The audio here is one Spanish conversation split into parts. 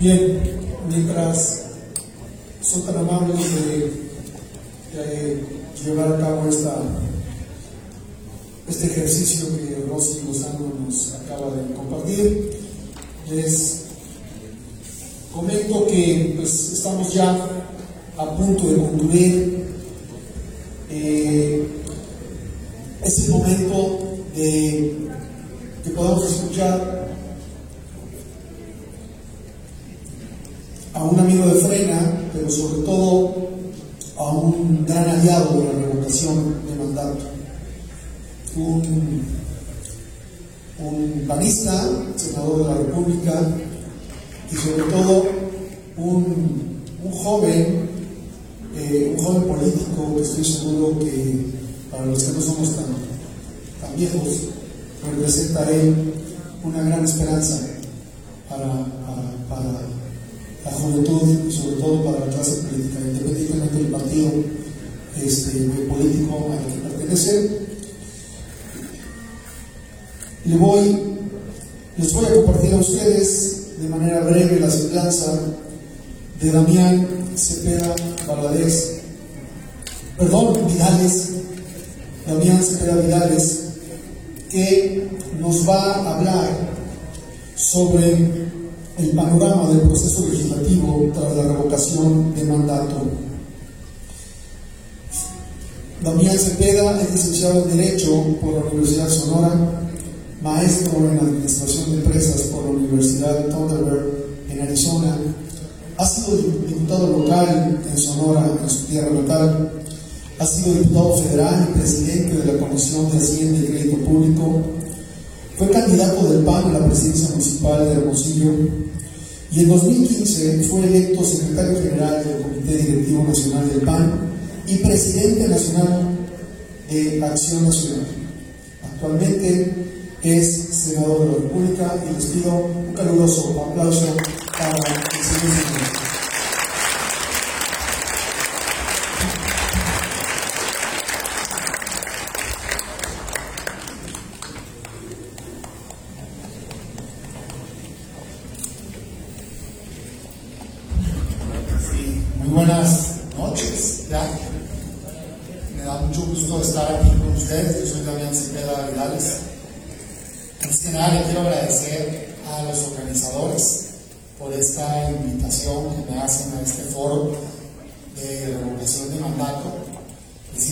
Bien, mientras son tan amables de, de llevar a cabo esta, este ejercicio que Rosy Lozano nos acaba de compartir, les comento que pues, estamos ya a punto de concluir.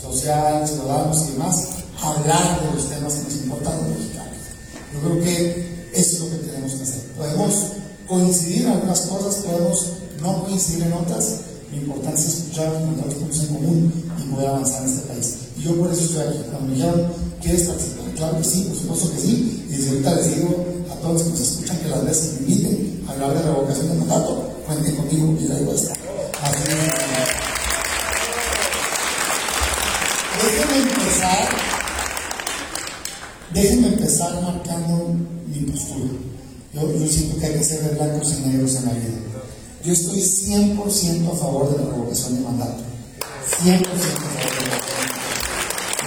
social, ciudadanos y demás hablar de los temas que nos importan los mexicanos. Yo creo que eso es lo que tenemos que hacer. Podemos coincidir en algunas cosas, podemos no coincidir en otras. Lo importante es escuchar, los puntos en común y poder avanzar en este país. Y yo por eso estoy aquí. Cuando me dijeron, ¿quieres participar? Claro que sí, por supuesto que sí y desde ahorita les digo a todos que nos escuchan que las veces me inviten a hablar de revocación de mandato, cuenten conmigo y la igual está. Déjenme déjenme empezar marcando mi postura. Yo, yo siento que hay que ser de blancos y negros en la vida. Yo estoy 100% a favor de la revocación de mandato. 100% a favor de la.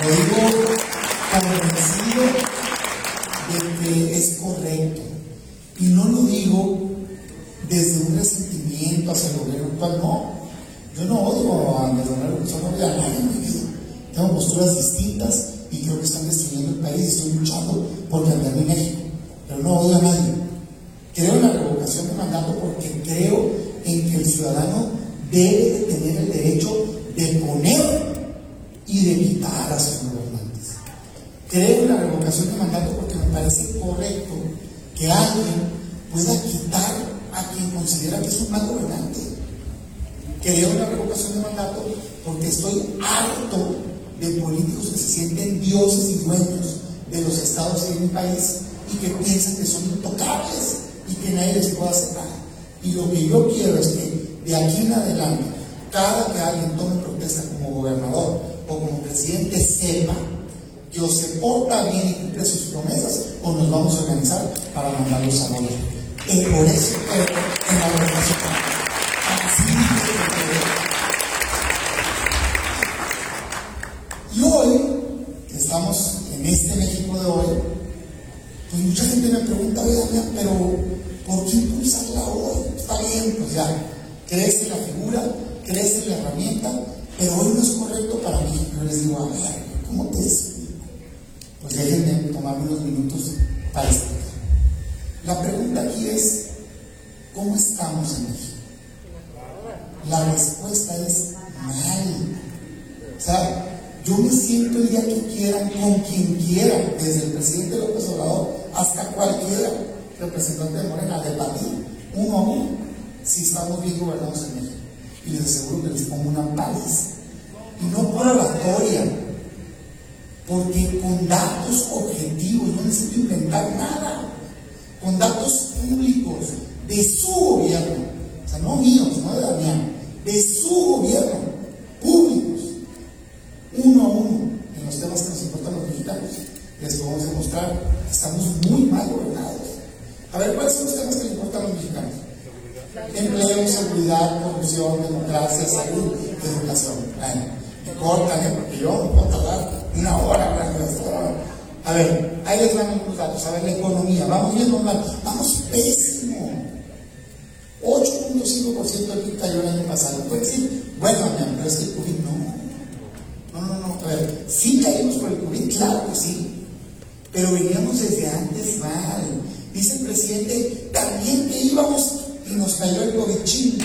Lo digo convencido de que es correcto. Y no lo digo desde un resentimiento hacia el gobierno actual, no. Yo no odio a Andrés Manuel a nadie en mi vida. Tengo posturas distintas y creo que están destruyendo el país y estoy luchando por cambiar mi México. Pero no odio a nadie. Creo en la revocación de mandato porque creo en que el ciudadano debe de tener el derecho de poner y de quitar a sus gobernantes. Creo en la revocación de mandato porque me parece correcto que alguien pueda quitar a quien considera que es un mal gobernante. Creo en la revocación de mandato porque estoy harto de políticos que se sienten dioses y dueños de los estados y de mi país y que piensan que son intocables y que nadie les puede hacer nada. Y lo que yo quiero es que de aquí en adelante, cada que alguien tome protesta como gobernador o como presidente, sepa que o se porta bien y cumple sus promesas o nos vamos a organizar para mandarlos a morir. Y por eso en la organización. Y hoy, que estamos en este México de hoy, pues mucha gente me pregunta, oye, pero ¿por qué impulsarla hoy? Está bien, pues ya, crees en la figura, crees en la herramienta, pero hoy no es correcto para mí. Yo les digo, a ver, ¿cómo te explico? Pues déjenme tomarme unos minutos para explicar. La pregunta aquí es, ¿cómo estamos en México? La respuesta es mal. O sea, yo me siento el día que quieran, con quien quiera, desde el presidente López Obrador hasta cualquiera representante de Morena, debatir uno a uno si estamos bien gobernados en México. Y les aseguro que les pongo una paliza. Y no por oratoria, porque con datos objetivos, no necesito inventar nada, con datos públicos de su gobierno, o sea, no míos, no de Damián, de su gobierno, públicos, uno a uno, en los temas que nos importan los mexicanos, vamos a demostrar que estamos muy mal gobernados. A ver, ¿cuáles son los temas que les importan a los mexicanos? Empleo, seguridad, corrupción, democracia, salud, educación. Bueno, córtale, porque yo no puedo tardar una hora hablando de esto. A ver, ahí les dan algunos datos. A ver, la economía, vamos bien normal, vamos pésimo. 8.5% del PIB cayó el año pasado. Puede decir, bueno, pero es que el COVID no. No, no, no. A ver, sí caímos por el COVID, claro que sí. Pero veníamos desde antes mal. Dice el presidente, también que íbamos y nos cayó el COVID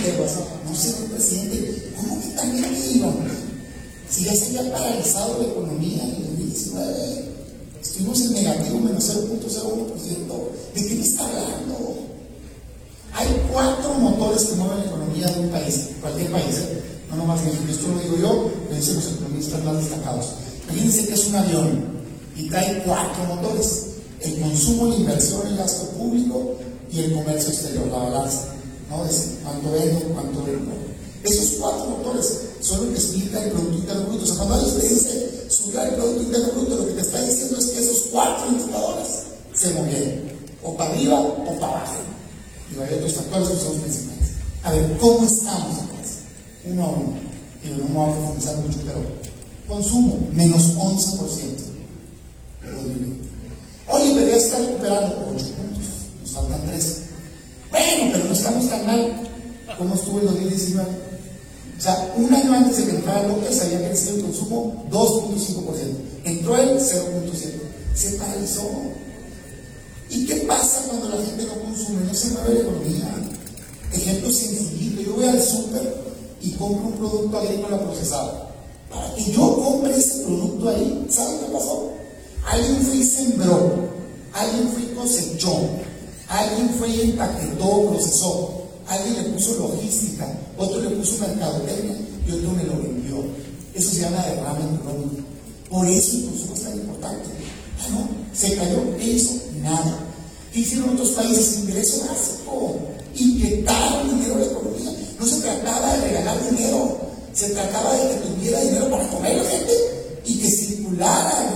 pero No sé, presidente, ¿cómo que también que íbamos? Si ya se había paralizado la economía en el 2019, estuvimos en negativo menos 0.01%. ¿De qué me está hablando? Hay cuatro motores que mueven la economía de un país, cualquier país, ¿eh? no nomás México. Esto lo digo yo, lo dicen los economistas más destacados. Imagínense que es un avión y trae cuatro motores: el consumo, la inversión, el gasto público y el comercio exterior, la balanza. ¿no? Es cuánto vendo, cuánto vendo. Esos cuatro motores son lo que explica el Producto Interno Bruto. O sea, cuando alguien te dice subir el Producto Interno Bruto, lo que te está diciendo es que esos cuatro indicadores se movieron, o para arriba o para abajo. Y hay otros factores que son los principales. A ver, ¿cómo estamos entonces? Uno a uno. Y no me a profundizar mucho, pero consumo, menos 11%. Oye, pero ya está recuperando 8 puntos, nos faltan 3. Bueno, pero no estamos tan mal como estuvo en 2019. O sea, un año antes de que entrara López había crecido el consumo 2.5%. Entró él 0.7%. Se paralizó. ¿Y qué pasa cuando la gente no consume? No se mueve la economía. Ejemplo sencillo. Yo voy al súper y compro un producto agrícola procesado. Para que yo compre ese producto ahí, ¿saben qué pasó? Alguien fue y sembró, alguien fue y cosechó, alguien fue y empaquetó, procesó, alguien le puso logística, otro le puso mercadotecnia y otro me lo vendió. Eso se llama derrama económico. Por eso el consumo es tan importante. Ah, no, se cayó, ¿qué hizo? Nada. ¿Qué hicieron otros países? Ingreso básico. Inyectaron dinero a la economía. No se trataba de regalar dinero, se trataba de que tuviera dinero para comer la gente y que circulara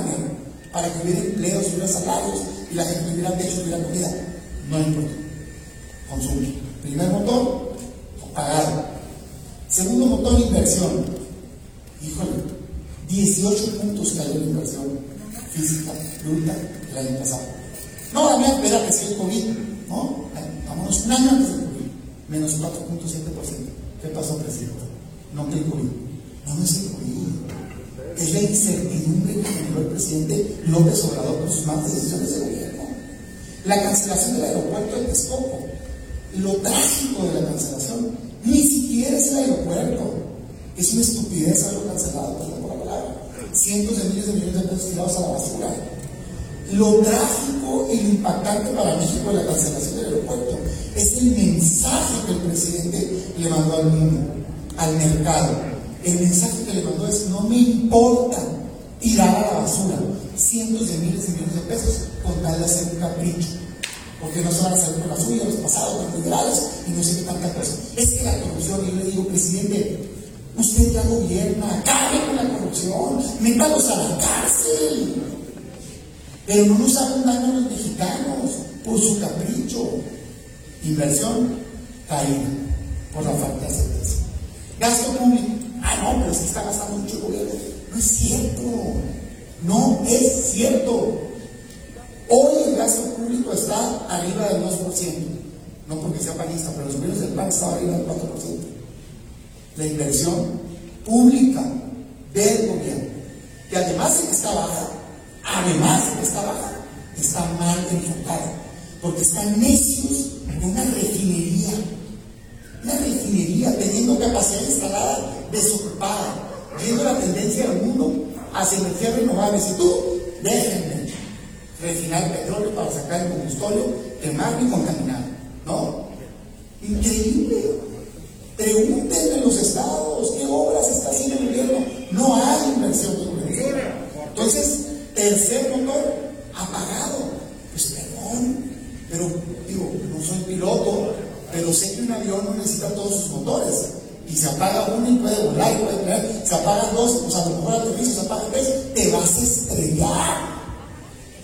para que hubiera empleos, hubiera salarios y la gente tuviera techo, tuviera comida. No importa. Consumo. Primer motor, pagar. Segundo motor, inversión. Híjole, 18 puntos cayó la inversión física bruta el año pasado. No, Damián, espera que sea el COVID, ¿no? Vámonos un año antes del COVID, menos 4.7%. ¿Qué pasó, presidente? No que el COVID. No, no es el COVID. Es la incertidumbre que generó el presidente López Obrador con sus malas decisiones de gobierno. La cancelación del aeropuerto de Texcoco lo trágico de la cancelación ni siquiera es el aeropuerto. Es una estupidez haberlo cancelado, perdón por la palabra. Cientos de miles de millones de pesos tirados a la basura. Lo trágico y lo impactante para México de la cancelación del aeropuerto es el mensaje que el presidente le mandó al mundo, al mercado. El mensaje que le mandó es: no me importa tirar a la basura cientos de miles de millones de pesos con tal de hacer un capricho porque no se van a salir con la suya, los pasados, los liberales, y no sé qué tanta cosa. Es que la corrupción, y yo le digo, presidente, usted ya gobierna, acabe con la corrupción, métalos a la cárcel. Pero no nos hagan daño a los mexicanos por su capricho. Inversión caída por la falta de certeza. Gasto público. Ah, no, pero se está gastando mucho el gobierno. No es cierto. No es cierto. Hoy el gasto público está arriba del 2%. No porque sea panista, pero los gobiernos del PAN están arriba del 4%. La inversión pública del gobierno, que además de que está baja, además de que está baja, está mal enfocada, porque están necios en una refinería, una refinería teniendo capacidad instalada desocupada, viendo la tendencia del mundo hacia energías renovables. Y tú, déjenme refinar petróleo para sacar el combustible, quemarlo y contaminar. ¿No? Increíble. Pregúntenle a los estados qué obras está haciendo el gobierno. No hay inversión gobierno. Entonces, tercer motor, apagado. Pues perdón, pero digo, no soy piloto, pero sé que un avión no necesita todos sus motores y se apaga uno y puede volar y puede tener, se apagan dos, o sea, a lo mejor aterriza, se apagan tres, te vas a estrellar.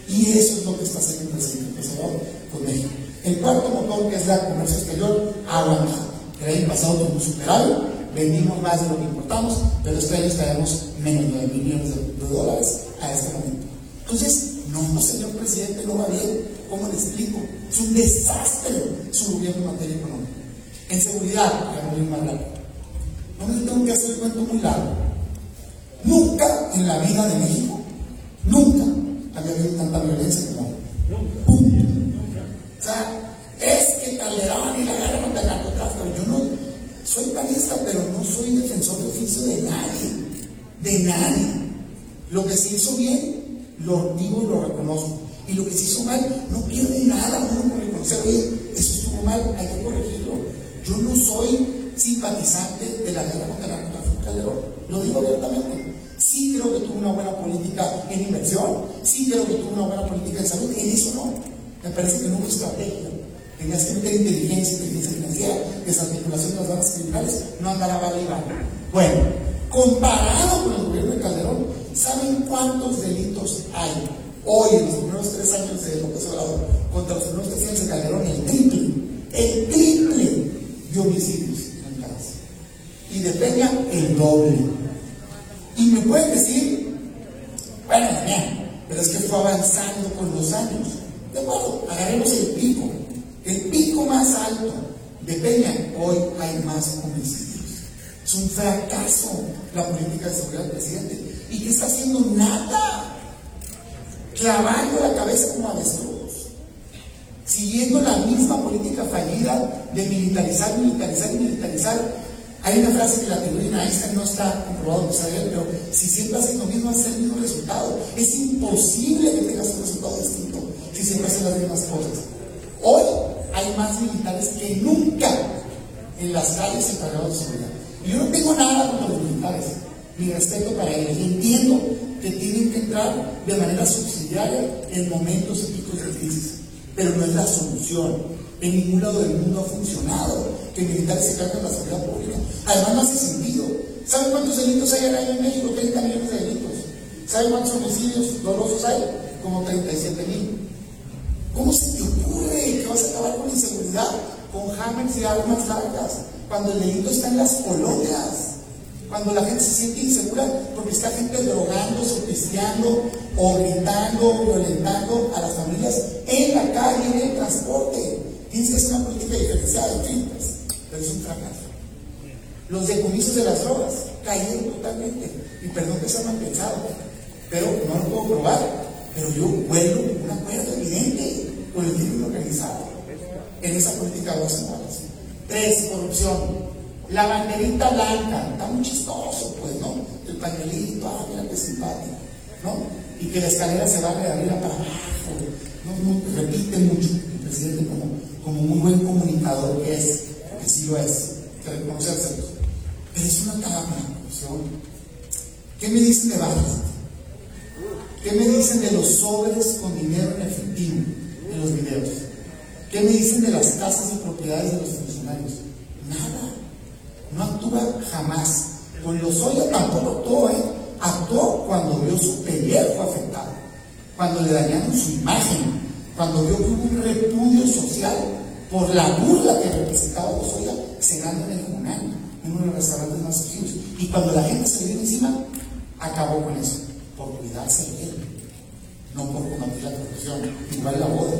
Y eso es lo que está haciendo el presidente con México. El cuarto motor, que es la comercio exterior, ha aguantado. El año pasado tuvimos superado, vendimos más de lo que importamos, pero este año traemos menos de 9 millones de, dólares a este momento. Entonces, no, señor presidente, no va bien. ¿Cómo le explico? Es un desastre su gobierno en materia económica. En seguridad, para no ir más. No me tengo que hacer el cuento muy largo. Nunca en la vida de México, nunca había habido tanta violencia como ahora. Punto. O sea, es que Calderón y la guerra contra el narcotráfico. Yo no soy panista, pero no soy defensor de oficio de nadie. De nadie. Lo que se hizo bien, lo digo y lo reconozco. Y lo que se hizo mal, no pierde nada uno por reconocer, oye, eso estuvo mal, hay que corregirlo. Yo no soy simpatizante de la guerra contra el narcotráfico Calderón. Lo digo abiertamente. Sí creo que tuvo una buena política en inversión, sí creo que tuvo una buena política en salud, en eso no. Me parece que no hubo estrategia. Tenías que meter inteligencia, inteligencia financiera, desarticulación de las bandas criminales, no andará vale Bueno, comparado con el gobierno de Calderón, ¿saben cuántos delitos hay hoy en los primeros tres años de López Obrador contra los primeros tres años de Calderón? El triple, el triple de homicidios y de Peña el doble. Y me pueden decir, bueno, pero es que fue avanzando con los años. De acuerdo, agarremos el pico. El pico más alto de Peña, hoy hay más homicidios. Es un fracaso la política de seguridad del presidente. ¿Y qué está haciendo? Nada. Clavando la cabeza como avestruz. Siguiendo la misma política fallida de militarizar, militarizar y militarizar hay una frase que la teoría de Einstein no está comprobado, no sabe, pero si siempre haces lo mismo, haces el mismo resultado. Es imposible que tengas un resultado distinto si siempre haces las mismas cosas. Hoy hay más militares que nunca en las calles encargados de seguridad. Yo no tengo nada contra los militares, ni respeto para ellos. entiendo que tienen que entrar de manera subsidiaria en momentos épicos de crisis, pero no es la solución. En ningún lado del mundo ha funcionado que militares se carguen la seguridad pública. Además, no hace sentido. ¿Saben cuántos delitos hay al año en México? 30 millones de delitos. ¿Saben cuántos homicidios dolosos hay? Como 37 mil. ¿Cómo se te ocurre que vas a acabar con la inseguridad con hammers y armas largas? Cuando el delito está en las colonias. Cuando la gente se siente insegura porque está gente drogándose, pisteando o gritando, violentando a las familias en la calle, en el transporte. Tienes que una política diferenciada, en fin, pero es un fracaso. Los decomisos de las drogas cayeron totalmente. Y perdón que sea mal pensado, pero no lo puedo probar. Pero yo vuelo un acuerdo evidente con el crimen organizado en esa política de dos semanas. Tres, corrupción. La banderita blanca, está muy chistoso, pues, ¿no? El pañuelito, ah, mira qué simpático, ¿no? Y que la escalera se va de arriba para abajo, ¿no? repite mucho el presidente como muy buen comunicador que es, que sí lo es, que reconocérselo. Pero es una corrupción. ¿Qué me dicen de balas? ¿Qué me dicen de los sobres con dinero en efectivo en los videos? ¿Qué me dicen de las casas y propiedades de los funcionarios? Nada. No actúa jamás. Con los Lozoya tampoco actuó, ¿eh? Actuó cuando vio su pellejo afectado, cuando le dañaron su imagen, cuando vio que hubo un repudio social por la burla que representaba Lozoya cenando en el Junán, en uno de los restaurantes más. Y cuando la gente se vio encima, acabó con eso, por cuidarse de él, no por combatir la corrupción, igual la boda.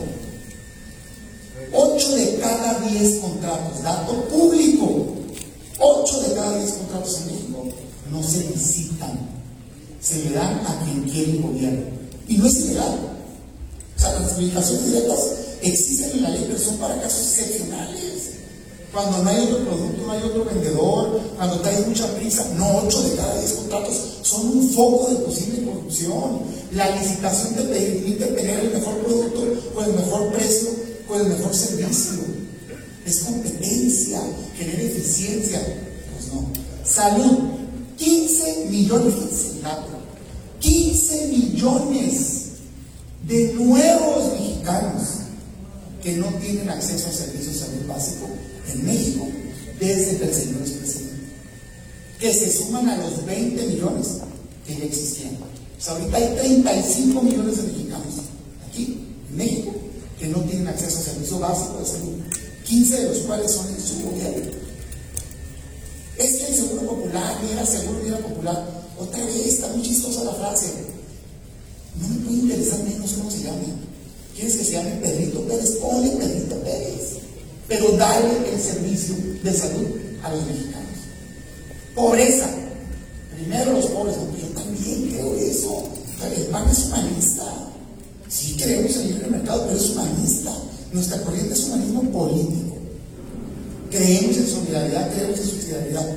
8 de cada 10 contratos, dato público, 8 de cada 10 contratos en México no se licitan, se le dan a quien quiere el gobierno. Y no es ilegal. O sea, las limitaciones directas existen en la ley, pero son para casos excepcionales. Cuando no hay otro producto, no hay otro vendedor, cuando traes mucha prisa, no 8 de cada 10 contratos son un foco de posible corrupción. La licitación te permite tener el mejor producto con el mejor precio con el mejor servicio. Es competencia, genera eficiencia. Pues no. Salud, 15 millones, 15 millones de nuevos mexicanos que no tienen acceso a servicios de salud básico en México desde que el señor es presidente. Que se suman a los 20 millones que ya existían. Sea, ahorita hay 35 millones de mexicanos aquí, en México, que no tienen acceso a servicio básico de salud, 15 de los cuales son en su gobierno. Es que el seguro popular, ni era seguro era popular. Otra vez, está muy chistosa la frase. No me puede interesar menos cómo se llame. ¿Quieres que se llame Pedrito Pérez? Ponle Pedrito Pérez. Pero dale el servicio de salud a los mexicanos. Pobreza. Primero los pobres, yo también creo eso. El PAN es humanista. Sí creemos en el libre mercado, pero es humanista. Nuestra corriente es humanismo político. Creemos en solidaridad, creemos en subsidiariedad.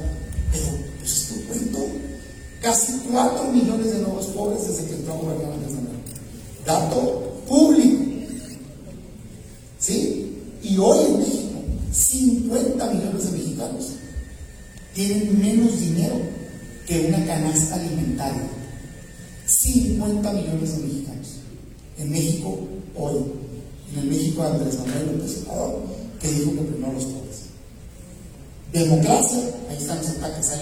Pero, pues es cuento. Casi 4 millones de nuevos pobres desde que entró a gobernar Andrés Manuel. Dato público. ¿Sí? Y hoy en México, 50 millones de mexicanos tienen menos dinero que una canasta alimentaria. 50 millones de mexicanos en México hoy, en México Andrés Manuel López Obrador, que dijo que primero los pobres. Democracia, ahí están los ataques a.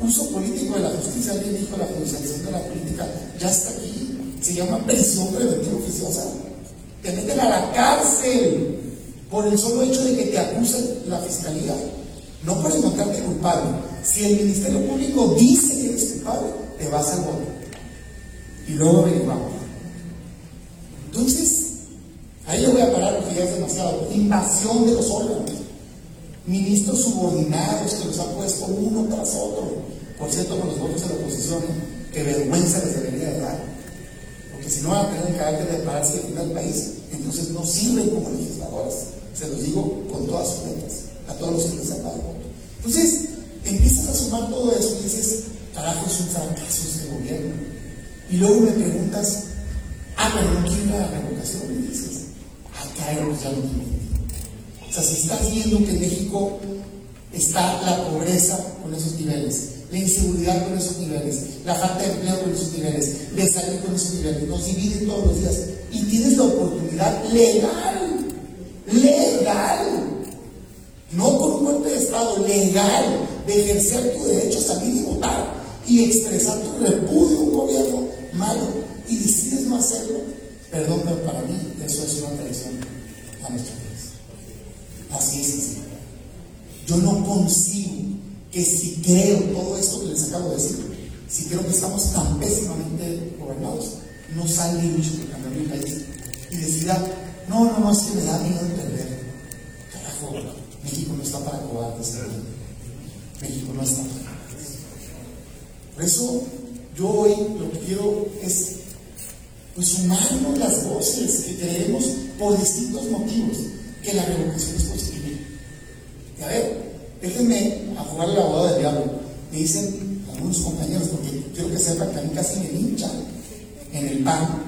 Uso político de la justicia, alguien dijo la judicialización de la política, ya está aquí. Se llama prisión preventiva oficiosa. Te meten a la cárcel por el solo hecho de que te acuse la fiscalía. No por encontrarte culpable. Si el Ministerio Público dice que eres culpable, te vas al voto. Y luego averiguamos. Entonces, ahí yo voy a parar porque ya es demasiado. Invasión de los órganos. Ministros subordinados que los han puesto uno tras otro. Por cierto, con los votos de la oposición, que vergüenza les debería de dar. Porque si no van a tener el carácter de pararse y defender el país, entonces no sirven como legisladores. Se los digo con todas sus letras, a todos los que les han dado voto. Entonces, empiezas a sumar todo eso y dices, carajo, es un fracaso este gobierno. Y luego me preguntas, Ah, pero no quiero la revocación, me dices. O sea, si estás viendo que en México está la pobreza con esos niveles, la inseguridad con esos niveles, la falta de empleo con esos niveles, de salud con esos niveles, nos dividen todos los días y tienes la oportunidad legal, legal, no con un golpe de Estado, legal, de ejercer tu derecho a salir y votar y expresar tu repudio a un gobierno malo y decides no hacerlo, perdón, pero para mí eso es una traición a nuestro país. Así es así. Yo no consigo que si creo todo esto que les acabo de decir, si creo que estamos tan pésimamente gobernados, no salga mucho por cambiar mi país y decida, no, no, no, es que me da miedo de perder. Carajo, México no está para cobardes. México no está para cobardes. Por eso, yo hoy lo que quiero es pues sumarnos las voces que creemos por distintos motivos que la revocación es posible. Y a ver, déjenme a jugar la boda del diablo. Me dicen algunos compañeros, porque quiero que sepan que a mí casi me hinchan en el PAN,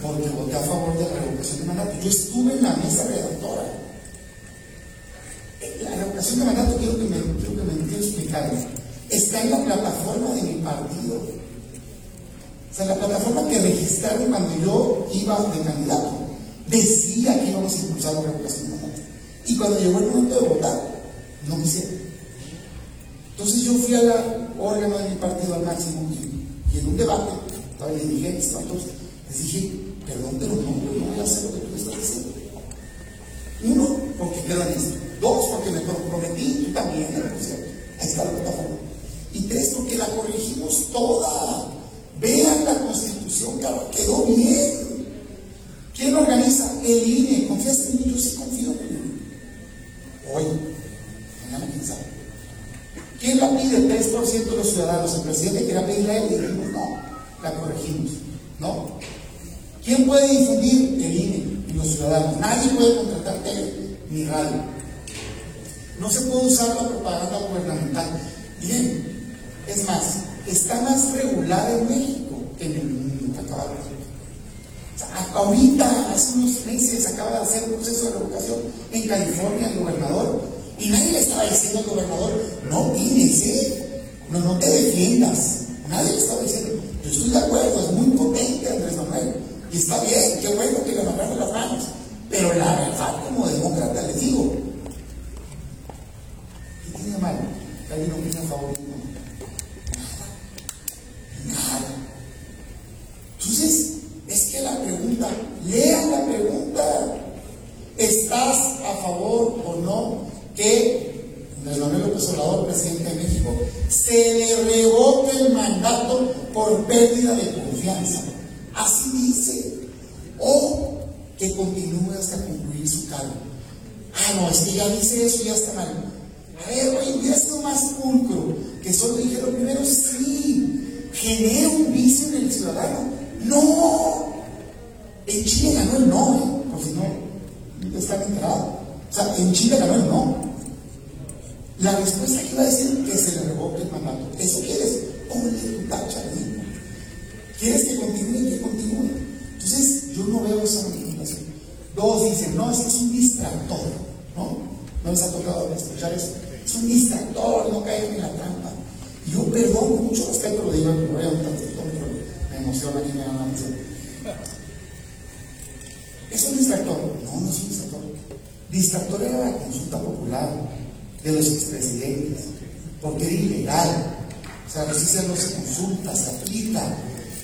porque voté a favor de la revocación de mandato. Yo estuve en la mesa redactora. La revocación de mandato, quiero que me, quiero que me explicar. Está en la plataforma de mi partido o sea, la plataforma que registraron cuando yo iba de candidato decía que íbamos a impulsar de mandato. Y cuando llegó el momento de votar, no quisieron. Entonces yo fui al órgano de mi partido al máximo y, en un debate, el dirigente, estaban todos, les dije, perdón, pero no, no voy a hacer lo que tú estás diciendo. Uno, porque queda esto. Dos, porque me comprometí, también, Ahí está la plataforma. Y tres, porque la corregimos toda. Vean la constitución, claro, quedó bien. ¿Quién organiza? El INE. ¿Confías en mí? Yo sí confío en INE. Hoy, mañana sabe. ¿Quién la pide? El 3% de los ciudadanos. El presidente quería pedirla él y dijimos, no, la corregimos. ¿No? ¿Quién puede difundir? El INE y los ciudadanos. Nadie puede contratar tele ni radio. No se puede usar la propaganda gubernamental. Bien, es más, está más regulada en México que en el mundo. Ahorita, hace unos meses, acaba de hacer un proceso de revocación en California el gobernador. Y nadie le estaba diciendo al gobernador, no ¿eh? No, no te defiendas. Nadie le estaba diciendo, yo estoy de acuerdo, es muy potente Andrés Manuel. Y está bien, qué bueno que le agarraron las manos. Pero la verdad, como demócrata, les digo, ¿qué tiene mal? ¿Que alguien opina a favor Nada. Entonces, es que la pregunta, lean la pregunta. ¿Estás a favor o no que Andrés Manuel López Obrador, presidente de México, se le revoque el mandato por pérdida de confianza? Así dice. O que continúe hasta concluir su cargo. Ah, no, es que ya dice eso, ya está mal. A ver, hubiera sido más pulcro, que solo dijeron primero sí, genera un vicio en el ciudadano. No, en Chile ganó el no, ¿eh? por si no están enterados. O sea, en Chile ganó el no. La respuesta que iba a decir que se le revoque el mandato. ¿Eso quieres? Ponle tu tacha ¿Quieres que continúe? Que continúe. Entonces, yo no veo esa manifestación. Dos dicen, no, es es un distractor, ¿no? No les ha tocado escuchar eso. Es un distractor, no caen en la trampa. Y yo perdón, con mucho respeto lo digo, me voy un me emociona me ¿Es un distractor? No, no es un distractor. Distractor era la consulta popular de los expresidentes, porque era ilegal. O sea, la justicia no se consulta, se aplica.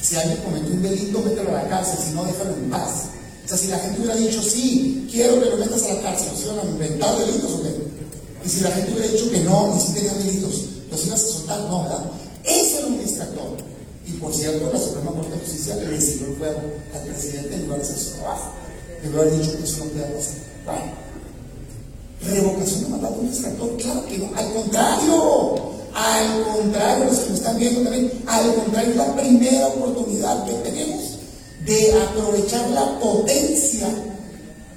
Si alguien cometió un delito, mételo a la cárcel, si no, déjalo en paz. O sea, si la gente hubiera dicho, sí, quiero que lo metas a la cárcel, ¿los iban a inventar delitos o qué? Y si la gente hubiera dicho que no, ni si tenían delitos, ¿los ibas a soltar? No, ¿verdad? Eso era un distractor. Y por cierto, la Suprema Corte de Justicia le siguió el fuego al presidente en lugar de hacer su trabajo. Le haber dicho que eso no puede pasar. Bueno, revocación de mandato un distractor, claro que no. Al contrario, al contrario, los que me están viendo también, al contrario, es la primera oportunidad que tenemos de aprovechar la potencia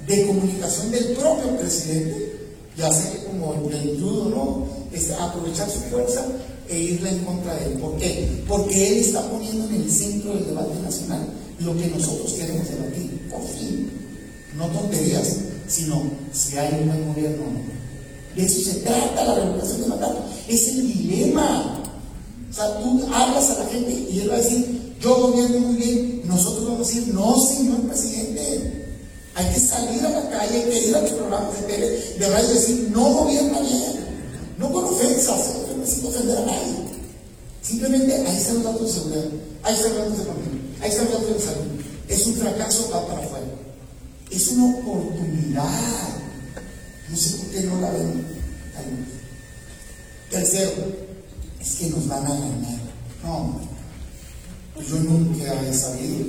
de comunicación del propio presidente, ya sea que como el judo, ¿no? Es aprovechar su fuerza e irle en contra de él. ¿Por qué? Porque él está poniendo en el centro del debate nacional lo que nosotros queremos debatir, por fin. No tonterías, sino si hay un buen gobierno. De eso se trata la revocación de mandato. Es el dilema. O sea, tú hablas a la gente y él va a decir, yo gobierno muy bien. Nosotros vamos a decir, no, señor presidente. Hay que salir a la calle, hay que ir a los programas de tele, de radio y decir, no gobierna bien. No con ofensas, necesito ofender a nadie. Simplemente ahí los datos de seguridad, ahí los datos de familia, ahí los datos de salud. Es un fracaso va para afuera. Es una oportunidad. No sé por qué no la ven. Tercero, es que nos van a ganar. No, pues yo nunca he sabido.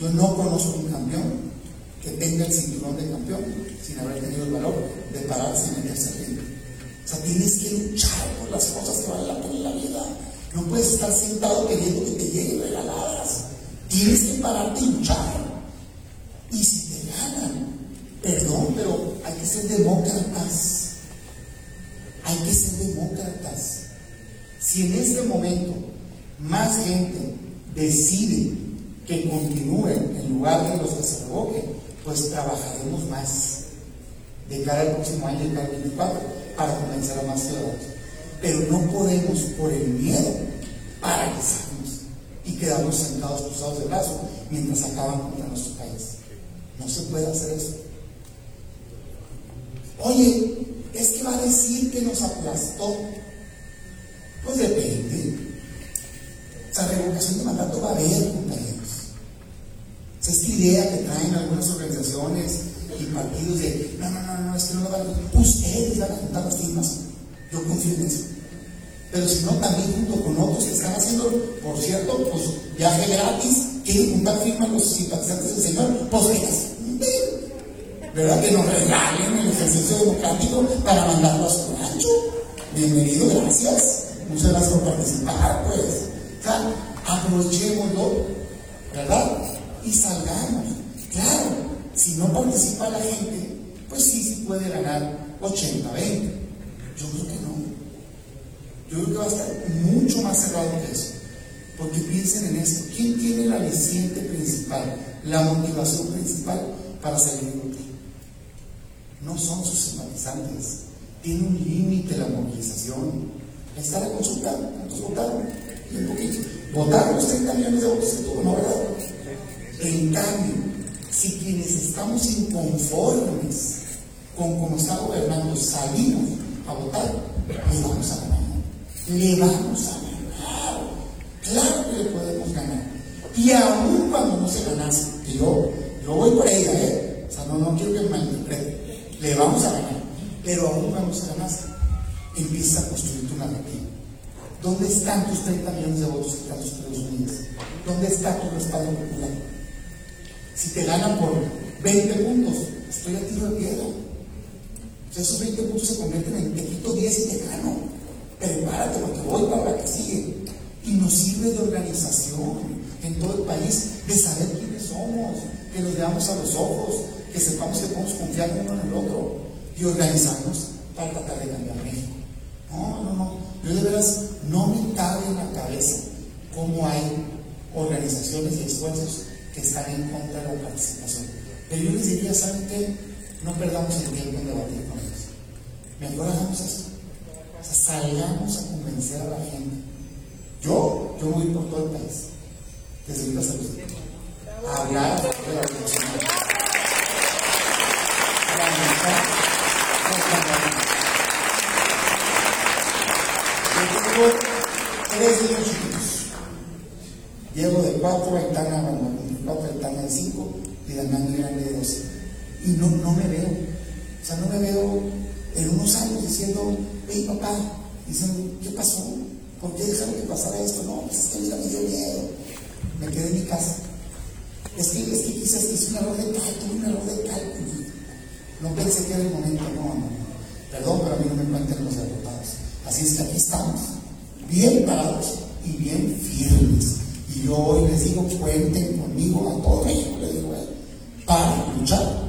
Yo no conozco un campeón que tenga el cinturón de campeón sin haber tenido el valor de pararse en el tercer O sea, tienes que luchar por las cosas que valen la pena en la vida. No puedes estar sentado queriendo que te lleguen regaladas. Tienes que pararte y luchar. Y si te ganan, perdón, pero hay que ser demócratas. Hay que ser demócratas. Si en este momento más gente decide que continúen en lugar de los que se revoquen, pues trabajaremos más de cara al próximo año, de cara al 24, para convencer a más ciudadanos. Pero no podemos, por el miedo, paralizarnos y quedarnos sentados cruzados de brazos mientras acaban contra nuestro país. No se puede hacer eso. Oye, es que va a decir que nos aplastó. Pues depende. O sea, revocación de mandato va a haber, compañeros. O sea, esta idea que traen algunas organizaciones y partidos de, no, no, no, no, es que no lo van a Ustedes van a juntar las firmas. Yo confío en eso. Pero si no, también junto con otros que están haciendo, por cierto, pues viaje gratis, quieren juntar firmas los simpatizantes del Señor, pues ¿verdad? Que nos regalen el ejercicio democrático para mandarlo a su rancho. Bienvenido, gracias. Muchas gracias por participar, pues. O sea, aprovechémoslo, ¿verdad? Y salgamos. Claro, si no participa la gente, pues sí, sí puede ganar 80, 20. Yo creo que no. Yo creo que va a estar mucho más cerrado que eso. Porque piensen en esto. ¿Quién tiene la aliciente principal, la motivación principal para salir de no son sus simpatizantes. Tiene un límite la movilización. Está la consulta. ¿Cuántos votaron? Votaron los 30 millones de votos que tuvo, ¿no verdad? En cambio, si quienes estamos inconformes con cómo está gobernando salimos a votar, le vamos a ganar. Le vamos a ganar. Claro que le podemos ganar. Y aún cuando no se ganase, yo, yo voy por ella, ¿eh? O sea, no, no quiero que me malinterprete le vamos a ganar, pero aún vamos a ganar. Empieza a construir tu narrativa. ¿Dónde están tus 30 millones de votos que están los Estados Unidos? ¿Dónde está tu respaldo popular? Si te ganan por 20 puntos, estoy a tiro de piedra. esos 20 puntos se convierten en te quito 10 y te gano. Prepárate porque voy para la que sigue. Y nos sirve de organización en todo el país, de saber quiénes somos, que nos veamos a los ojos, que sepamos que podemos confiar uno en el otro y organizarnos para tratar de cambiar México. No, no, no. Yo de veras no me cabe en la cabeza cómo hay organizaciones y esfuerzos que están en contra de la participación. Pero yo les diría, ¿saben qué? No perdamos el tiempo en debatir con ellos. Mejor hagamos esto. O sea, salgamos a convencer a la gente. Yo, yo voy por todo el país. Desde ahorita se A hablar de la yo tengo tres niños chiquitos. Llevo de cuatro, Aitana, bueno, cuatro, Aitana de y grande de doce. Y no, no me veo. O sea, no me veo en unos años diciendo, hey papá, diciendo, ¿qué pasó? ¿Por qué dejaron que pasara esto? No, pues es que ya me dio miedo. Me quedé en mi casa. Es que, es que quizás hice un error de cálculo, un error de cálculo. No pensé que era el momento, no, no. Perdón, pero a mí no me cuenten los derrotados. Así es que aquí estamos, bien parados y bien firmes. Y yo hoy les digo, cuenten conmigo a todo México, les digo, eh, para luchar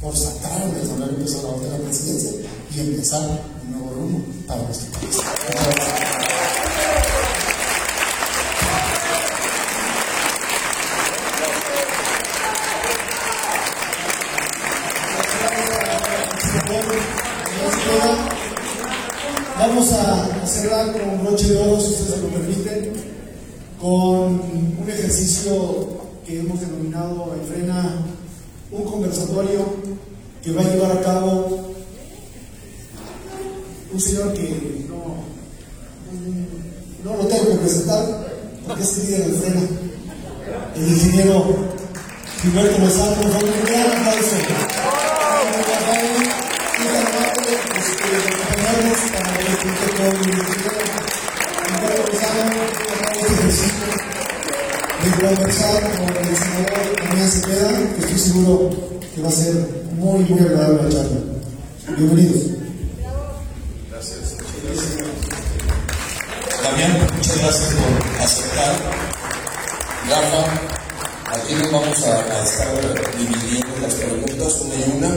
por sacar al desarrollo de la presidencia y empezar un nuevo rumbo para nuestro país. Vamos a cerrar con broche de oro, si ustedes se lo permiten, con un ejercicio que hemos denominado en Frena un conversatorio que va a llevar a cabo un señor que no, no lo tengo que presentar, porque es el líder de Frena, el ingeniero Gilberto Lozano, por favor, un gran aplauso. conversar con el senador Daniel Cepeda, que estoy seguro que va a ser muy, muy agradable la charla. Bienvenidos. Gracias. Damián, muchas gracias por aceptar. Rafa, aquí nos vamos a, estar dividiendo las preguntas una y una,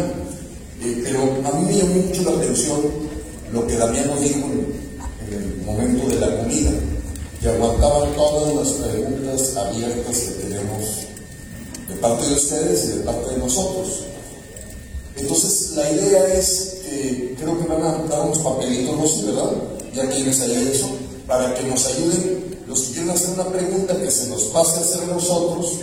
eh, pero a mí me llamó mucho la atención lo que Damián nos dijo en el momento de la comida que aguantaban todas las preguntas abiertas que tenemos de parte de ustedes y de parte de nosotros. Entonces, la idea es que creo que van a dar unos papelitos, no ¿verdad? Ya tienes ahí eso, para que nos ayuden los que quieran hacer una pregunta que se nos pase a hacer nosotros,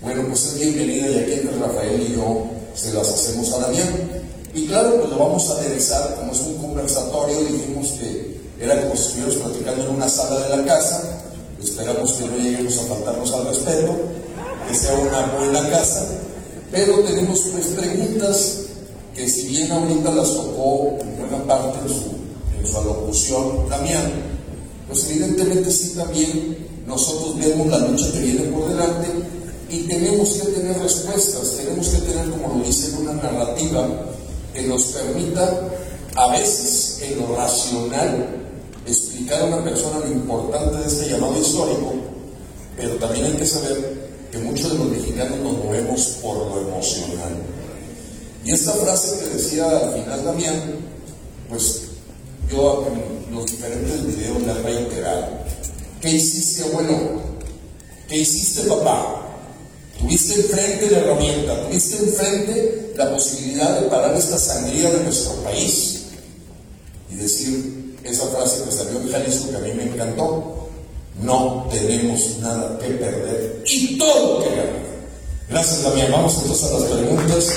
bueno, pues es bienvenida y aquí entre Rafael y yo se las hacemos a Damián. Y claro, pues lo vamos a aderezar, como es un conversatorio, dijimos que era como si estuviéramos platicando en una sala de la casa, esperamos que no lleguemos a faltarnos al respeto, que sea una buena casa, pero tenemos pues preguntas que si bien ahorita las tocó en buena parte en su, en su alocución Damián, pues evidentemente sí también nosotros vemos la lucha que viene por delante y tenemos que tener respuestas, tenemos que tener, como lo dice, una narrativa que nos permita, a veces, en lo racional, explicar a una persona lo importante de este llamado histórico, pero también hay que saber que muchos de los mexicanos nos movemos por lo emocional. Y esta frase que decía al final Damián, pues yo en los diferentes videos le he reiterado. ¿Qué hiciste, abuelo? ¿Qué hiciste, papá? Tuviste enfrente la herramienta, tuviste enfrente la posibilidad de parar esta sangría de nuestro país y decir esa frase que salió en Jalisco que a mí me encantó. No tenemos nada que perder y todo que ganar. Gracias, Damián. Vamos entonces a las preguntas.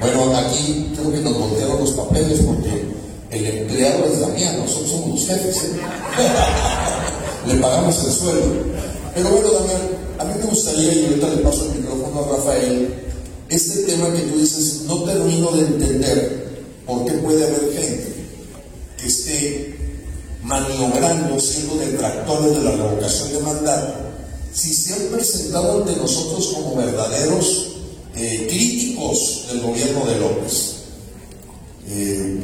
Bueno, aquí creo que nos voltearon los papeles porque el empleado es Damián, nosotros somos los jefes. ¿eh? le pagamos el sueldo. Pero bueno, Damián, a mí me gustaría, y ahorita le paso el micrófono a Rafael, este tema que tú dices, no termino de entender por qué puede haber gente que esté maniobrando, siendo detractores de la revocación de mandato, si se han presentado ante nosotros como verdaderos eh, críticos del gobierno de López. Eh,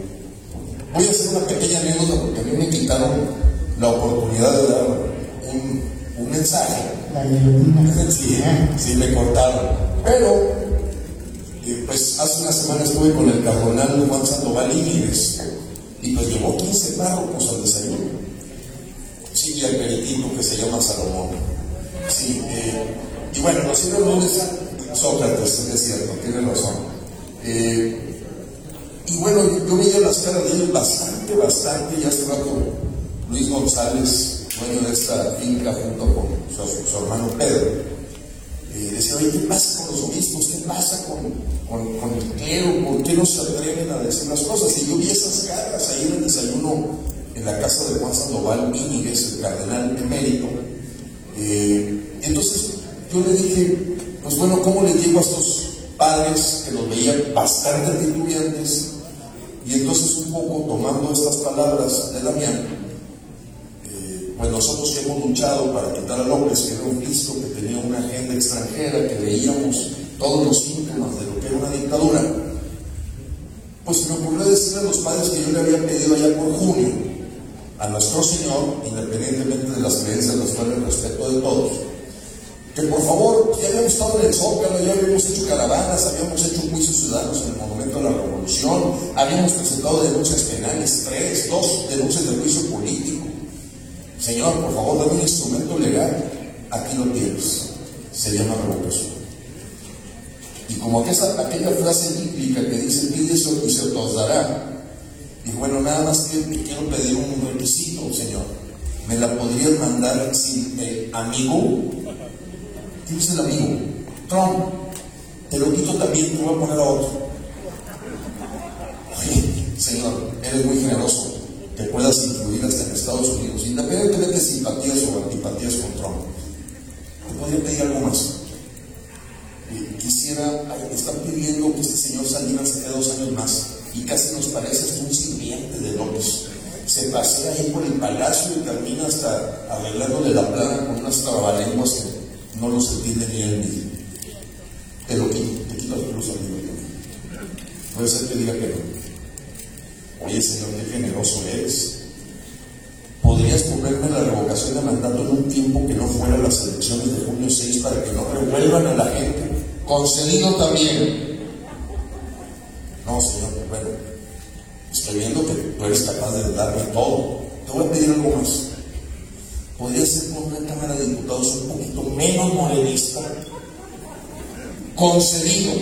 voy a hacer una pequeña anécdota porque a mí me quitaron la oportunidad de dar un, un mensaje. Sí, sí, me cortaron. Pero, eh, pues hace una semana estuve con el cardenal Juan Sandoval Íñiguez y pues llevó 15 párrocos al desayuno. Sí, y al peritito que se llama Salomón. Sí, y bueno, los hijos Sócrates, es cierto, tiene razón. Eh, y bueno, yo veía las caras de ellos bastante, bastante, ya hace rato Luis González, dueño de esta finca junto con su, hermano Pedro, eh, decía, oye, ¿qué pasa con los obispos? ¿Qué pasa con, con, el clero? ¿Por qué no se atreven a decir las cosas? Y yo vi esas caras ahí en el desayuno en la casa de Juan Sandoval Íñiguez, el cardenal emérito. Eh, entonces yo le dije, pues bueno, ¿cómo le digo a estos padres que los veían bastante titubeantes? Y entonces un poco tomando estas palabras de Damián, pues nosotros que hemos luchado para quitar a López, que era un Cristo que tenía una agenda extranjera, que veíamos todos los síntomas de lo que era una dictadura, pues me ocurrió decirle a los padres que yo le había pedido allá por junio a nuestro Señor, independientemente de las creencias, las cuales el respeto de todos, que por favor, ya habíamos estado en el Zócalo, ya habíamos hecho caravanas, habíamos hecho juicios ciudadanos en el Monumento de la Revolución, habíamos presentado denuncias penales, tres, dos denuncias de juicio político. Señor, por favor, dame un instrumento legal, aquí lo tienes, se llama revocación. Y como aquella, aquella frase bíblica que dice, pide eso y se os dará, y bueno, nada más que quiero pedir un requisito, Señor. ¿Me la podrías mandar sin el amigo ¿Quién es el amigo? Trump. Te lo quito también, te voy a poner a otro. señor, eres muy generoso. Que puedas incluir hasta en Estados Unidos, independientemente de simpatías o antipatías con Trump. Te podría pedir algo más. quisiera, están pidiendo que este señor Salinas se quede dos años más y casi nos parece un sirviente de López. Se pasea ahí por el palacio y termina hasta arreglándole la plana con unas trabalenguas que no los entiende ni él mismo. Te lo quito, te quito los Puede ser que diga que no. Oye, Señor, qué generoso eres. ¿Podrías ponerme la revocación de mandato en un tiempo que no fuera las elecciones de junio 6 para que no revuelvan a la gente? Concedido también. No, Señor, bueno, estoy viendo que tú eres capaz de darme todo. Te voy a pedir algo más podría ser con una Cámara de Diputados un poquito menos morenista, concedido.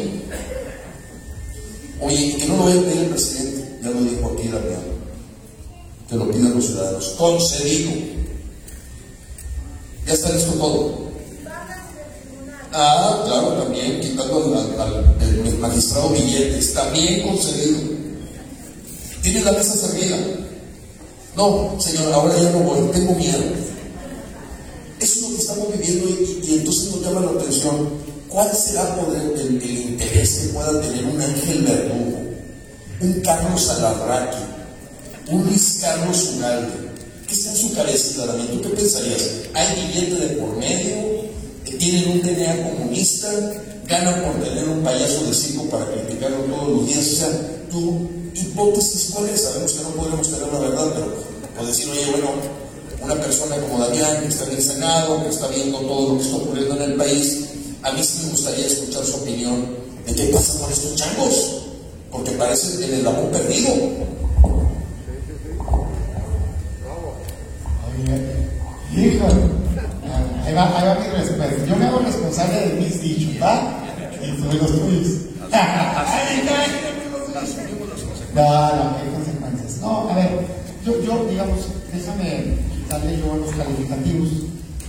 Oye, que no lo vaya a pedir el presidente, ya lo dijo aquí la que lo pidan los ciudadanos. Concedido. Ya está listo todo. Ah, claro, también quitando al, magistrado billetes, también concedido. Tiene la mesa servida. No, señor, ahora ya no voy, tengo miedo. Eso es lo que estamos viviendo y, entonces nos llama la atención. ¿Cuál será poder, el, interés que pueda tener un Ángel Verdugo, un Carlos Alarraqui, un Luis Carlos Ugalde? ¿Qué está en su cabeza claramente? ¿Tú qué pensarías? ¿Hay billete de por medio? ¿Tienen un DNA comunista? ¿Ganan por tener un payaso de circo para criticarlo todos los días? O sea, tu hipótesis, ¿cuál? Sabemos que no podremos tener la verdad, pero puedes decir, oye, bueno, una persona como Damián, que está en el Senado, que está viendo todo lo que está ocurriendo en el país, a mí sí me gustaría escuchar su opinión de qué pasa con estos changos, porque parece el amor perdido. Oye, ahí va, ahí va mi respuesta. Yo me hago responsable de mis dichos, ¿va? Y tú de los tuyos. no, no, qué consecuencias. No, a ver, yo, yo digamos, déjame darle yo los calificativos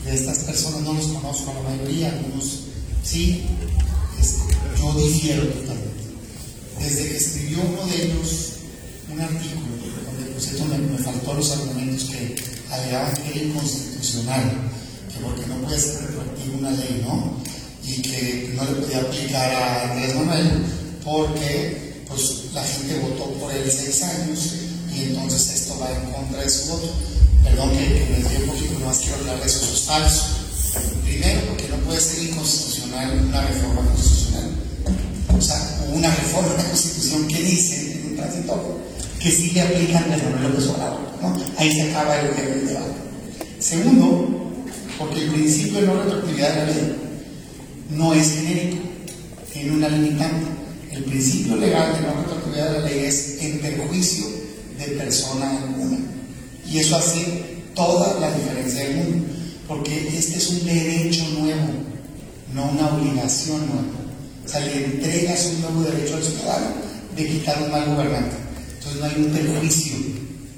de estas personas, no los conozco a la mayoría, algunos sí, yo difiero totalmente. Desde que escribió uno de ellos un artículo donde por cierto me, faltó los argumentos que alegaban que era inconstitucional, que porque no puede ser retroactivo una ley, ¿no? Y que no le podía aplicar a Andrés Manuel porque pues la gente votó por él seis años y entonces esto va en contra de su voto. Perdón que, que me dio un poquito, más quiero hablar de eso, eso es falso. Primero, porque no puede ser inconstitucional una reforma constitucional. O sea, una reforma de la Constitución que dice en un transitorio que sí le aplican Manuel López Obrador. ¿no? Ahí se acaba el, el debate. Segundo, porque el principio de no retroactividad de la ley no es genérico, tiene una limitante. El principio legal de no retroactividad de la ley es en perjuicio de persona alguna. Y eso hace toda la diferencia del mundo, porque este es un derecho nuevo, no una obligación nueva. O sea, le entregas un nuevo derecho al ciudadano de quitar un mal gobernante. Entonces no hay un perjuicio,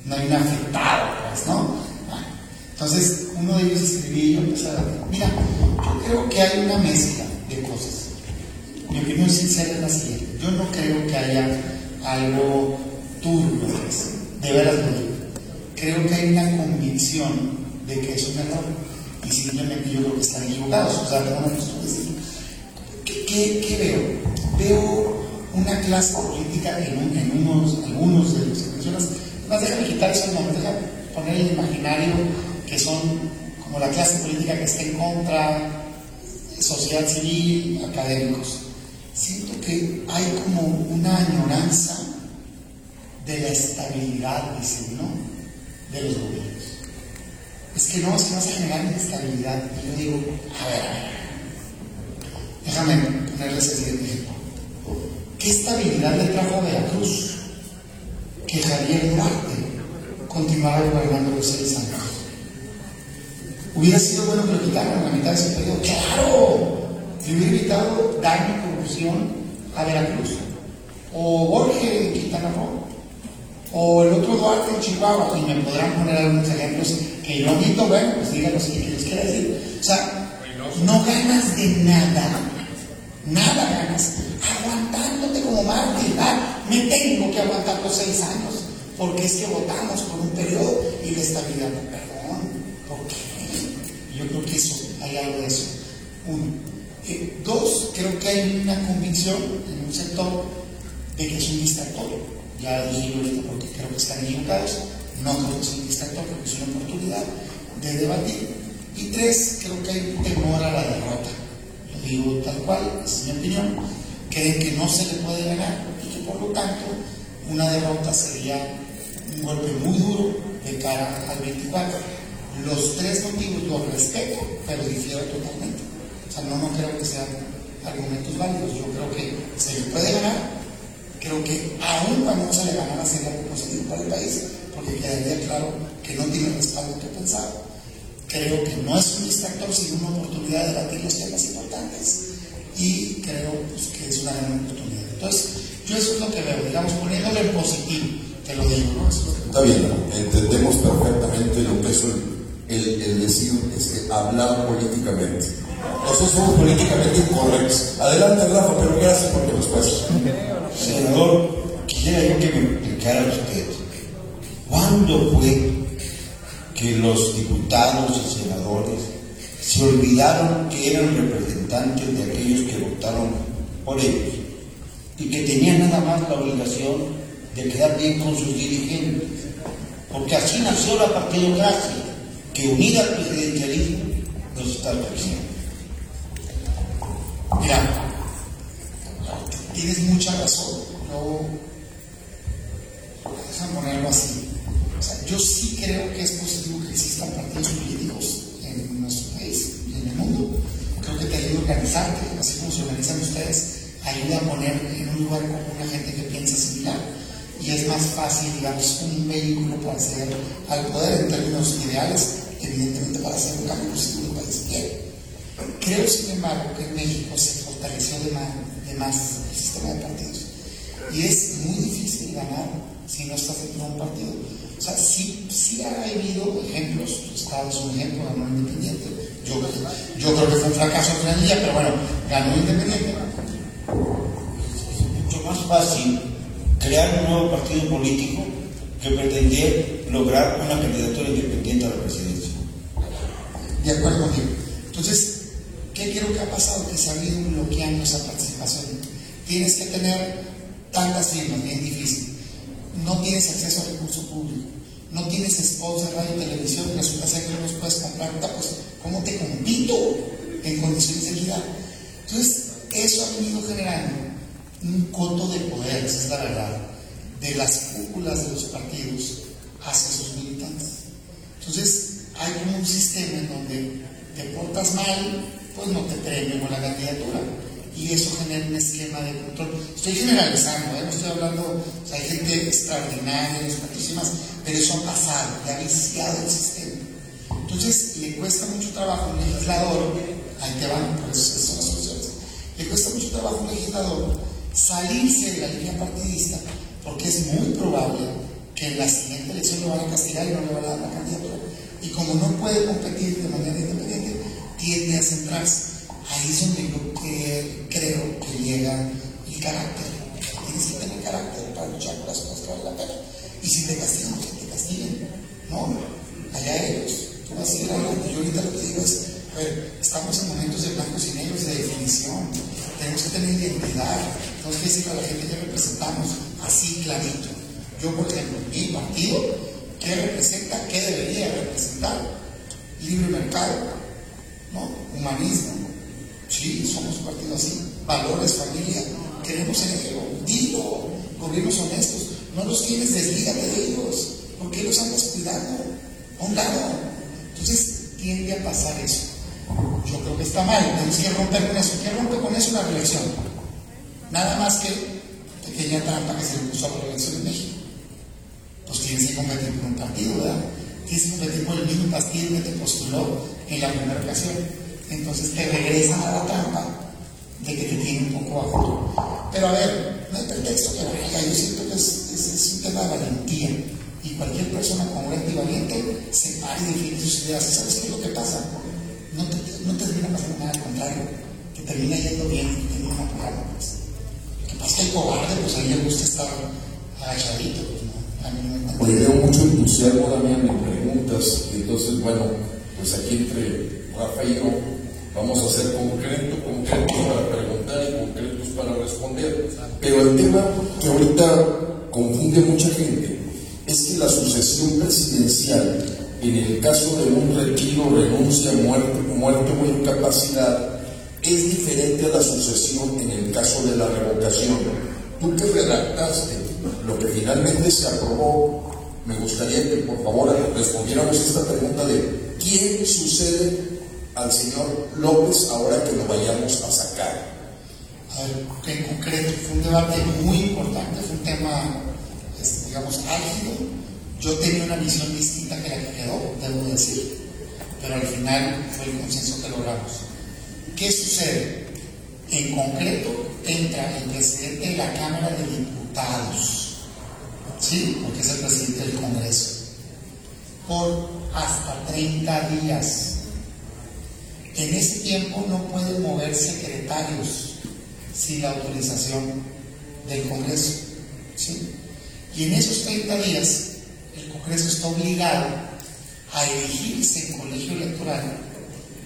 no hay un afectado, pues, ¿no? Ah, entonces, uno de ellos escribí y yo empecé a decir, mira, yo creo que hay una mezcla de cosas. Mi opinión sincera es la siguiente. Yo no creo que haya algo turbio, de veras lo digo creo que hay una convicción de que es un error y simplemente yo creo que están equivocados. O sea, no ¿Qué, qué, ¿Qué, veo? Veo una clase política en, un, en unos, algunos de los que mencionas. Más déjame quitar esos nombres, déjame poner el imaginario que son como la clase política que está en contra, sociedad civil, académicos. Siento que hay como una añoranza de la estabilidad, dicen, ¿no? de los gobiernos. Es que no, se vas a generar inestabilidad. Y yo digo, a ver, a ver, déjame ponerles el siguiente ejemplo. ¿Qué estabilidad le trajo a Veracruz que Javier Duarte continuara gobernando los seis años? Hubiera sido bueno que lo quitaran la mitad de ese periodo. ¡Claro! Y hubiera evitado daño y corrupción a Veracruz. O Borges Quintana Roo o el otro Duarte en Chihuahua, y me podrán poner algunos ejemplos que yo no bueno, pues digan lo que les quiera decir. O sea, no ganas de nada, nada ganas, aguantándote como mártir, me tengo que aguantar los seis años, porque es que votamos por un periodo y la estabilidad, perdón, ¿por qué? Yo creo que eso, hay algo de eso. Uno. Eh, dos, creo que hay una convicción en un sector de que es un dictatorio ya dije ahorita porque creo que están equivocados, no creo que sea un distractor, creo que es una oportunidad de debatir. Y tres, creo que hay temor a la derrota. Lo digo tal cual, es mi opinión, creen que no se le puede ganar y que por lo tanto una derrota sería un golpe muy duro de cara al 24. Los tres motivos los respeto, pero difiero totalmente. O sea, no, creo que sean argumentos válidos. Yo creo que se le puede ganar, Creo que aún cuando se le ganara sería algo positivo para el país, porque quedaría claro que no tiene respaldo que pensar. Creo que no es un distractor, sino una oportunidad de debatir los temas importantes y creo pues, que es una gran oportunidad. Entonces, yo eso es lo que veo, digamos, poniéndolo en positivo, te lo digo, ¿no? Está bien, entendemos perfectamente lo que es el, el, decir, este, hablar políticamente. Nosotros somos políticamente incorrectos. Adelante, Rafa, pero gracias por tu respuesta. Senador, quisiera yo que me explicara usted, ¿cuándo fue que los diputados y senadores se olvidaron que eran representantes de aquellos que votaron por ellos y que tenían nada más la obligación de quedar bien con sus dirigentes? Porque así nació la partidocracia, que unida al presidencialismo nos está creciendo. Mira, tienes mucha razón. Yo, déjame ponerlo así. Yo sí creo que es positivo que existan partidos políticos en nuestro país y en el mundo. Creo que te ayuda a organizarte, así como se organizan ustedes, ayuda a poner en un lugar con una gente que piensa similar. Y es más fácil, digamos, un vehículo para acceder al poder en términos ideales, evidentemente para hacer un cambio positivo en el país. Creo, sin embargo, que en México se fortaleció de más, de más el sistema de partidos. Y es muy difícil ganar si no estás dentro de un partido. O sea, sí, sí ha habido ejemplos, Estado es un ganó Independiente. Yo, yo creo que fue un fracaso en Granilla, pero bueno, ganó Independiente. Es mucho más fácil crear un nuevo partido político que pretender lograr una candidatura independiente a la presidencia. De acuerdo contigo. Entonces, ¿qué creo que ha pasado? Que se ha ido bloqueando esa participación. Tienes que tener tantas firmas, bien difícil. No tienes acceso a recurso público. No tienes spots de radio televisión. Resulta ser que no los puedes comprar. Pues, ¿cómo te compito en condiciones de equidad? Entonces, eso ha venido generando un coto de poder, esa es la verdad, de las cúpulas de los partidos hacia sus militantes. Entonces, hay como un sistema en donde te portas mal, pues no te premio con la candidatura. Y eso genera un esquema de control. Estoy generalizando, ¿eh? no estoy hablando, hay gente extraordinaria, expertísimas, pero eso ha pasado, ya ha viciado el sistema. Entonces, le cuesta mucho trabajo a un legislador, ahí te van, pues esas son las soluciones, le cuesta mucho trabajo a un legislador salirse de la línea partidista, porque es muy probable que en la siguiente elección lo van a castigar y no le van a dar la candidatura. Y como no puede competir de manera independiente, tiende a centrarse. Ahí es donde yo creo que llega el carácter. Tienes que tener carácter para luchar por las cosas que la pena. Y si te castigan, que te castiguen. No, allá ellos. Tú vas a ir adelante. Yo ahorita lo que digo es, a ver, estamos en momentos de blancos y negros, de definición. Tenemos que tener identidad. Tenemos que decir a la gente que representamos así clarito. Yo, por ejemplo, mi partido, ¿qué representa? ¿Qué debería representar? Libre mercado, ¿no? Humanismo. Sí, somos un partido así. Valores, familia. Queremos ser dilo, gobiernos honestos. No los tienes, deslígate de ellos. ¿Por qué los andas cuidando? A un lado. Entonces, tiende a pasar eso. Yo creo que está mal. Tenemos que romper con eso. ¿Qué rompe con eso? La reelección. Nada más que pequeña trampa que se le puso a la reelección en México. Pues tienes que competir con un partido, ¿verdad? Tienes que competir con el mismo partido que te postuló en la primera ocasión. Entonces te regresan a la trampa de que te tienen un poco bajo. Pero a ver, no hay pretexto que valga. Yo siento que es, un tema de valentía. Y cualquier persona congruente y valiente se para y define sus ideas. ¿Sabes qué es lo que pasa? No te, no te termina pasando nada, al contrario. Te termina yendo bien y te termina apoyando. Pues. Lo que pasa es que el cobarde, pues a él le gusta estar agachadito. Pues, ¿no? Oye, veo mucho entusiasmo también en preguntas, entonces, bueno, pues aquí entre Rafa y yo vamos a ser concretos, concretos para preguntar y concretos para responder. Pero el tema que ahorita confunde mucha gente es que la sucesión presidencial, en el caso de un retiro, renuncia, muerte, muerte o incapacidad, es diferente a la sucesión en el caso de la revocación. Tú que redactaste lo que finalmente se aprobó, me gustaría que por favor respondiéramos esta pregunta de ¿quién sucede al señor López ahora que lo vayamos a sacar? A ver, en concreto, fue un debate muy importante, fue un tema, pues, digamos, álgido. Yo tenía una visión distinta que la que quedó, debo decir, pero al final fue el consenso que logramos. ¿Qué sucede? En concreto, entra el presidente de la Cámara de Diputados ¿sí? Porque es el presidente del Congreso. Por hasta 30 días. En ese tiempo no pueden mover secretarios sin la autorización del Congreso. ¿sí? Y en esos 30 días, el Congreso está obligado a elegirse en colegio electoral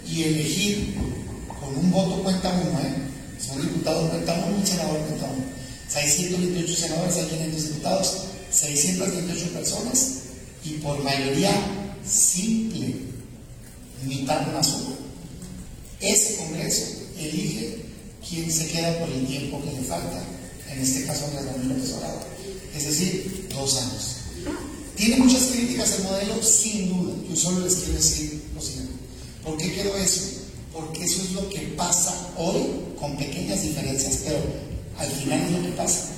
y elegir con un voto cuenta uno, ¿eh? son diputados cuenta uno un senador cuenta uno. 628 senadores, hay 500 diputados, 628 personas y por mayoría simple, mitad más uno. Ese Congreso elige quién se queda por el tiempo que le falta, en este caso Andrés Manuel López Obrador, es decir, dos años. Tiene muchas críticas el modelo, sin duda. Yo solo les quiero decir lo siguiente. ¿Por qué quiero eso? Porque eso es lo que pasa hoy, con pequeñas diferencias, pero al final es lo que pasa.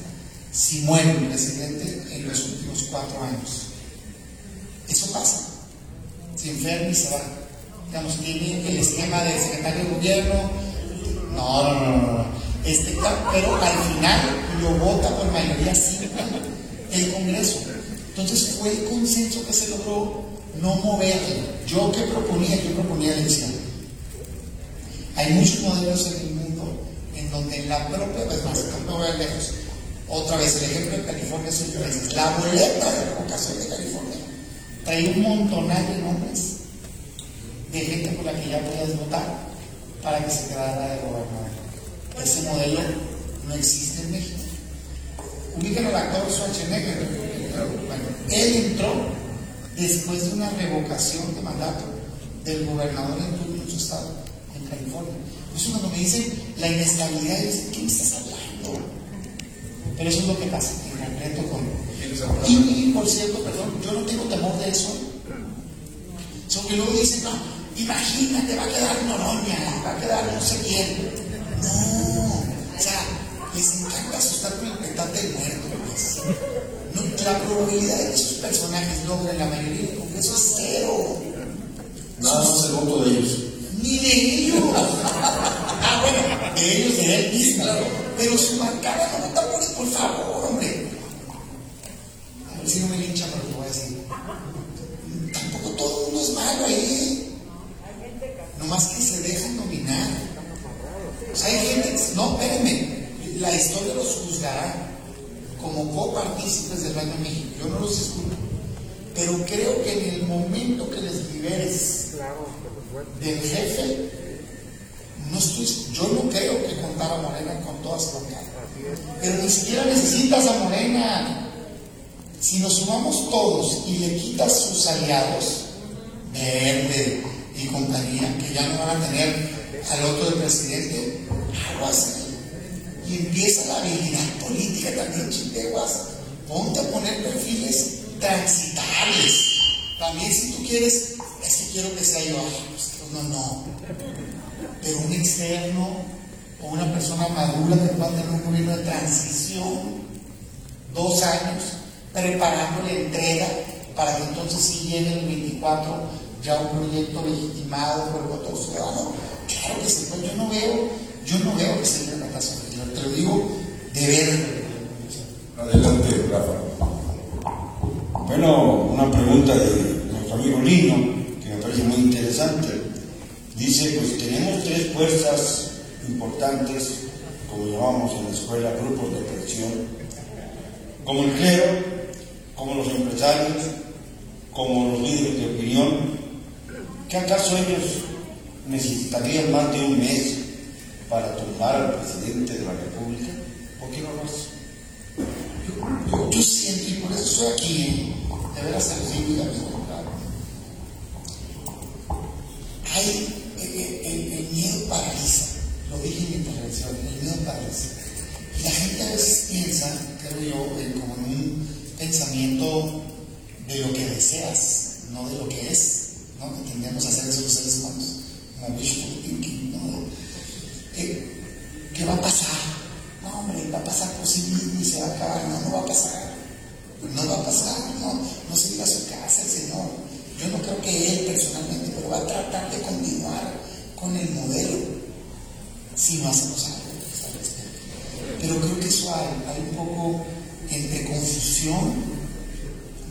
Si muere el presidente en los últimos cuatro años, eso pasa. Se enferma y se va. Digamos, tiene el esquema de secretario de gobierno. No, no, no, no. Este, pero al final lo vota por mayoría simple el Congreso. Entonces fue el consenso que se logró no moverle. Yo que proponía, yo proponía decía, hay muchos modelos en el mundo en donde la propia, pues más, no voy a lejos, otra vez el ejemplo de California es la boleta de revocación de California trae un montonal de nombres de gente por la que ya podías votar para que se quedara de gobernador. Ese modelo no existe en México. Ubican al actor Schwarzenegger. Bueno, él entró después de una revocación de mandato del gobernador en turno de su estado, en California. Eso cuando me dicen la inestabilidad, yo digo, ¿qué me estás hablando? Pero eso es lo que pasa en concreto con y, y, por cierto, perdón, yo no tengo temor de eso. Son que luego dicen, no, imagínate, va a quedar Noroña, va a quedar no sé quién. No, o sea, les encanta asustar con el petate de muerto. Pues. No, la probabilidad de que esos personajes logren la mayoría del Congreso es cero. Nada más el voto de ellos. Ni de ellos. ah, bueno, de ellos, de él mismo. Pero su bancada no vota por él, por favor, hombre si no me linchan, pero lo voy a decir. Tampoco todo el mundo es malo ahí. Nomás que se dejan dominar. O sea, hay gente, no, espérenme, la historia los juzgará como copartícipes del Reino de México. Yo no los escucho. Pero creo que en el momento que les liberes del jefe, no estoy, yo no creo que contar a Morena con toda su bancada. Pero ni siquiera necesitas a Morena. Si nos sumamos todos y le quitas sus aliados, Verde y compañía, que ya no van a tener al otro del presidente, aguas. Y empieza la habilidad política también, chiteguas. Ponte a poner perfiles transitables. También si tú quieres, es que quiero que sea yo, pues, no, no. Pero un externo o una persona madura que pueda tener un gobierno de transición, dos años, preparando la entrega para que entonces si llegue el 24 ya un proyecto legitimado por el voto ciudadano. Claro que sí, pues yo no veo, yo no veo que sea una catástrofe, te lo digo de ver. Adelante, Rafa. Bueno, una pregunta de nuestro amigo Lino, que me parece muy interesante. Dice, pues tenemos tres fuerzas importantes, como llamamos en la escuela, grupos de presión, como el clero, como los empresarios, como los líderes de opinión, ¿qué acaso ellos necesitarían más de un mes para tumbar al presidente de la República? ¿Por qué no lo hacen? Yo, siento, y por eso estoy aquí, de veras se los digo y claro. Hay, el, el, el, miedo paraliza, lo dije en mi intervención, el miedo paraliza. Y la gente a veces piensa, creo yo, en, como en un pensamiento de lo que deseas, no de lo que es. ¿No? Tendríamos a hacer eso los seres humanos, wishful thinking, ¿no? ¿Qué, ¿Qué va a pasar? No, hombre, va a pasar por sí mismo y se va a acabar. No, no va a pasar. No va a pasar, no, no se irá a su casa el Señor. Yo no creo que Él personalmente, pero va a tratar de continuar con el modelo si no hacemos algo al. Pero creo que eso hay, hay un poco entre confusión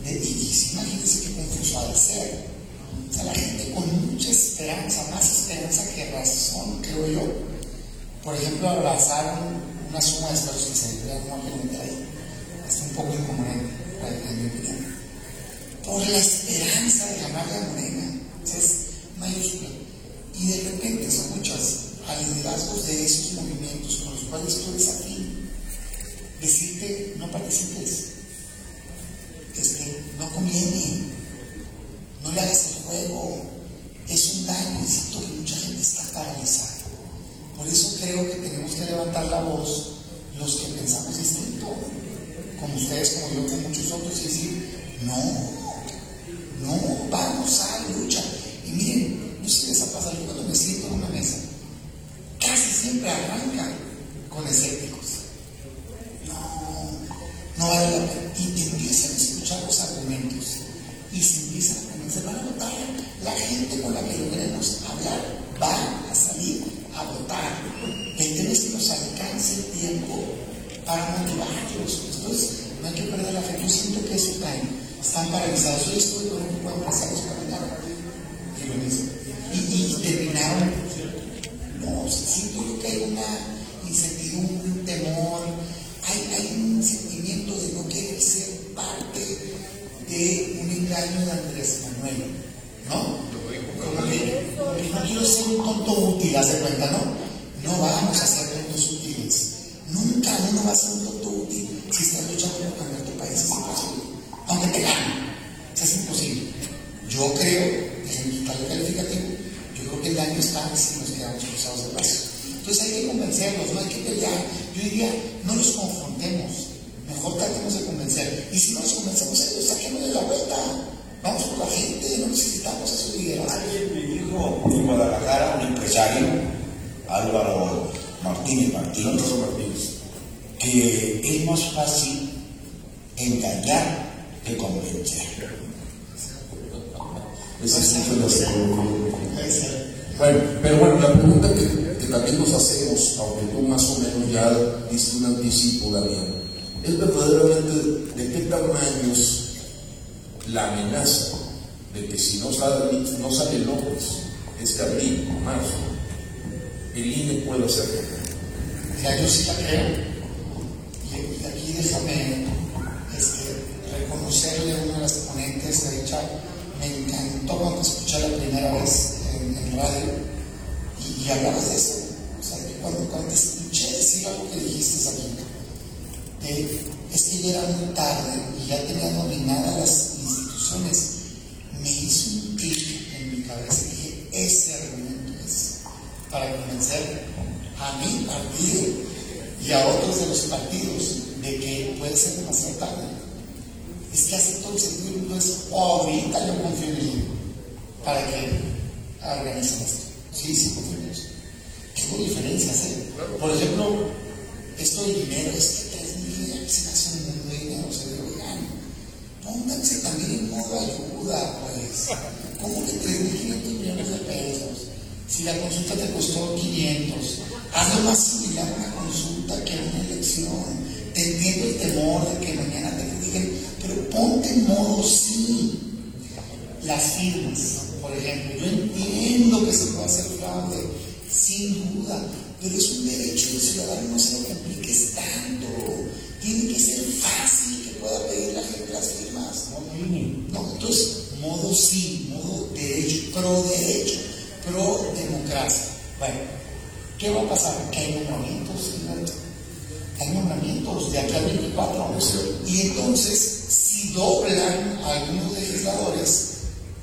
y, y imagínense qué confuso de ser. O sea, la gente con mucha esperanza, más esperanza que razón, creo yo. Por ejemplo, abrazar una suma de esfuerzos que se vea como que ahí. Un poco incomún en mi opinión. Por la esperanza de ganar la morena. Es mayúscula. Y de repente son muchas a liderazgos de esos movimientos con los cuales tú eres afín. Decirte, no participes. Este, no conviene. No le hagas el juego. Es un daño. Siento que mucha gente está paralizada. Por eso creo que tenemos que levantar la voz los que pensamos distinto, como ustedes, como yo, como muchos otros, y decir, no, no, vamos a lucha. Y miren, no sé les ha pasado cuando me siento en una mesa, casi siempre arrancan con escépticos. No, no vale la pena. Y te empiezan a votar. La gente con la que logremos hablar va a salir a votar. Es que nos alcance el tiempo para motivarlos. Entonces, no hay que perder la fe. Yo siento que eso cae. Están paralizados. Yo estoy con un grupo de empresarios caminando. Y. Y, terminaron. No, siento que hay una incertidumbre, un temor. Hay, hay un sentimiento de no querer ser parte de un engaño de Andrés ¿No? Como no quiero ser un tonto útil, haz de cuenta, ¿no? No vamos a ser tontos útiles. Nunca uno va a ser un tonto útil engañar que convencer. Esa es segunda. Bueno, pero bueno, la pregunta que, también nos hacemos, aunque tú más o menos ya diste un anticipo, Daniel, es verdaderamente de qué tamaño es la amenaza de que si no sale, no sale López este abril o marzo, el INE puede hacerlo. Ya yo sí la creo. Y, aquí déjame a una de las ponentes, de hecho, me encantó cuando escuché la primera vez en, en radio y, y, hablabas de eso. O sea, cuando, cuando te escuché decir algo que dijiste aquí, es que ya era muy tarde y ya tenía dominadas las instituciones, me hizo un clic en mi cabeza y dije, ese argumento es para convencer a mi partido y a otros de los partidos de que puede ser demasiado tarde. Es que hace todo el sentido, entonces, ahorita yo confío en él para que organicen esto. Sí, sí, confío en eso. ¿Qué hubo diferencias? Eh? Por ejemplo, esto de dinero, es que tres mil se hace un mundo de dinero, se ve, oigan, pónganse también en modo ayuda, pues. ¿Cómo que 3.500 millones de pesos? Si la consulta te costó 500, hazlo más similar a una consulta que a una elección. Te entiendo el temor de que mañana te critiquen, pero ponte en modo sí. Las firmas, por ejemplo, yo entiendo que se puede hacer fraude, sin duda, pero es un derecho del ciudadano, no se lo compliques tanto. Tiene que ser fácil que pueda pedir la gente las firmas. No, entonces, modo sí, modo derecho, pro derecho, pro democracia. Bueno, ¿qué va a pasar? Que hay nombramientos, hay nombramientos de aquí al 24. Y entonces, si doblan a algunos legisladores,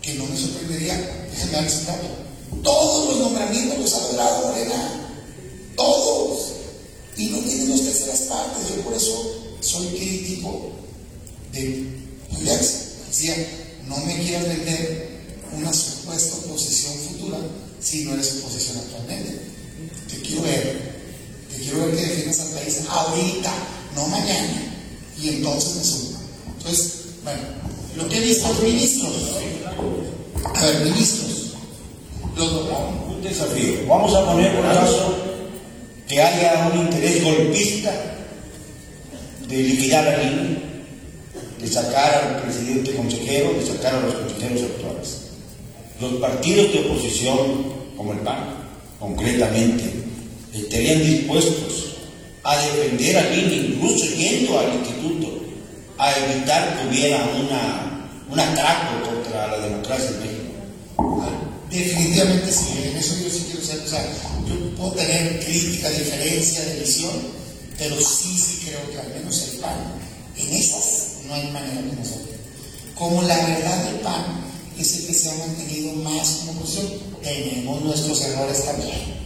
que no me sorprendería, déjenme darles un dato. Todos los nombramientos los ha logrado Morena. Todos. Y no tienen dos terceras partes. Yo por eso soy crítico de Julián. Decía, no me quieras vender una supuesta oposición futura si no eres oposición actualmente. Te quiero ver. Te quiero ver que defiendas al país ahorita, no mañana. Y entonces me sumo. Entonces, bueno, lo que visto los ministros. A ver, ministros. Los. Un desafío. Vamos a poner por caso que haya un interés golpista de liquidar al INE, de sacar al presidente consejero, de sacar a los consejeros actuales. Los partidos de oposición, como el PAN, concretamente, estarían dispuestos a defender a Lini, incluso yendo al instituto, a evitar que hubiera una, un atraco contra la democracia en México. Definitivamente sí, en eso yo sí quiero ser, o sea, yo puedo tener crítica, diferencia de visión, pero sí, sí creo que al menos el PAN, en esas no hay manera de nosotros. Como la verdad del PAN es el que se ha mantenido más como oposición, tenemos nuestros errores también.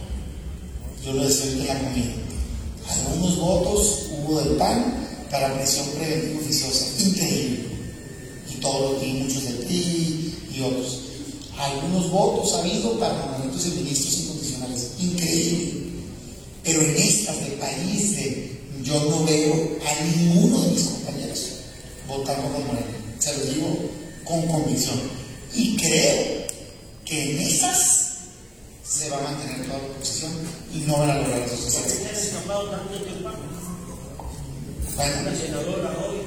Yo lo decía en la comida. Algunos votos hubo del PAN para presión preventiva oficiosa, increíble. Y todos, y muchos del PRI y otros algunos votos ha habido para momentos de ministros incondicionales. Increíble. Pero en estas de país, de, yo no veo a ninguno de mis compañeros votando con Moreno. Se lo digo con convicción. Y creo que en esas se va a mantener toda la oposición y no van a lograr esos resultados.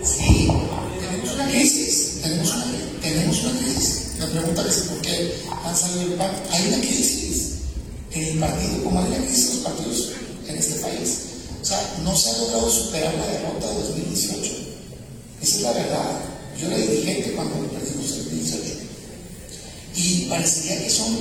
Sí, tenemos una crisis, tenemos una, tenemos crisis. La pregunta es por qué han salido del PAN. Hay una crisis en el partido, como hay una crisis en los partidos en este país. O sea, no se ha logrado superar la derrota de 2018. Esa es la verdad. Yo era dirigente cuando perdimos en 2018. Y parecería que son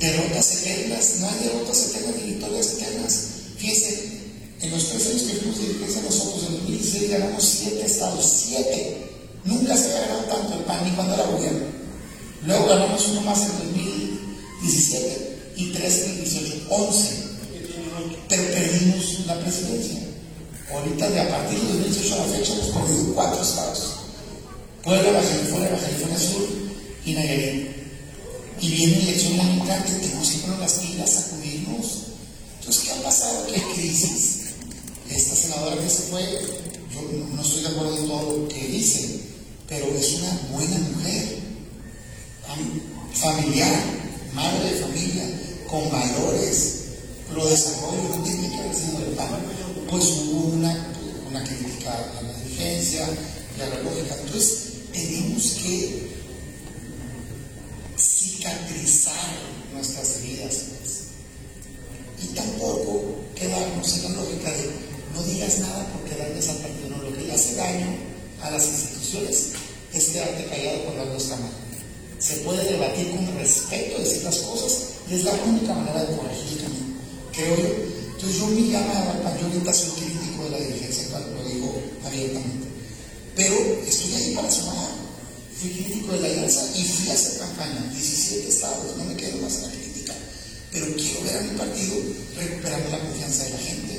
derrotas eternas. No hay derrotas eternas ni victorias eternas. Fíjense, en los tres años que fuimos dirigencia nosotros, en 2016 ganamos siete estados. Siete. Nunca se ha ganado tanto el PAN ni cuando era gobierno. Luego ganamos uno más en 2017 y tres en 2018, 11. Pero perdimos la presidencia. Ahorita, de a partir de 2018 a la fecha, hemos perdido cuatro estados: Puebla, Baja California, Baja California Sur y Nayarit. Y viene elección que tenemos que poner las pilas, sacudirnos. Entonces, ¿qué ha pasado? ¿Qué crisis? Esta senadora que se fue, yo no estoy de acuerdo en todo lo que dice, pero es una buena mujer familiar, madre de familia, con valores, lo desarrollo, no tiene que haber sido el PAN. Pues hubo una, una crítica a la dirigencia y a la lógica. Entonces, tenemos que cicatrizar nuestras heridas. Y tampoco quedarnos en la lógica de no digas nada porque dañas al partido. No, lo que le hace daño a las instituciones es quedarte callado cuando algo está mal se puede debatir con respeto de ciertas cosas y es la única manera de corregir creo yo. Entonces yo me llamo a yo ahorita soy crítico de la dirigencia, lo digo abiertamente, pero estoy ahí para sumar. Fui crítico de la alianza y fui a hacer campaña, 17 estados, no me quedo más en la crítica, pero quiero ver a mi partido recuperando la confianza de la gente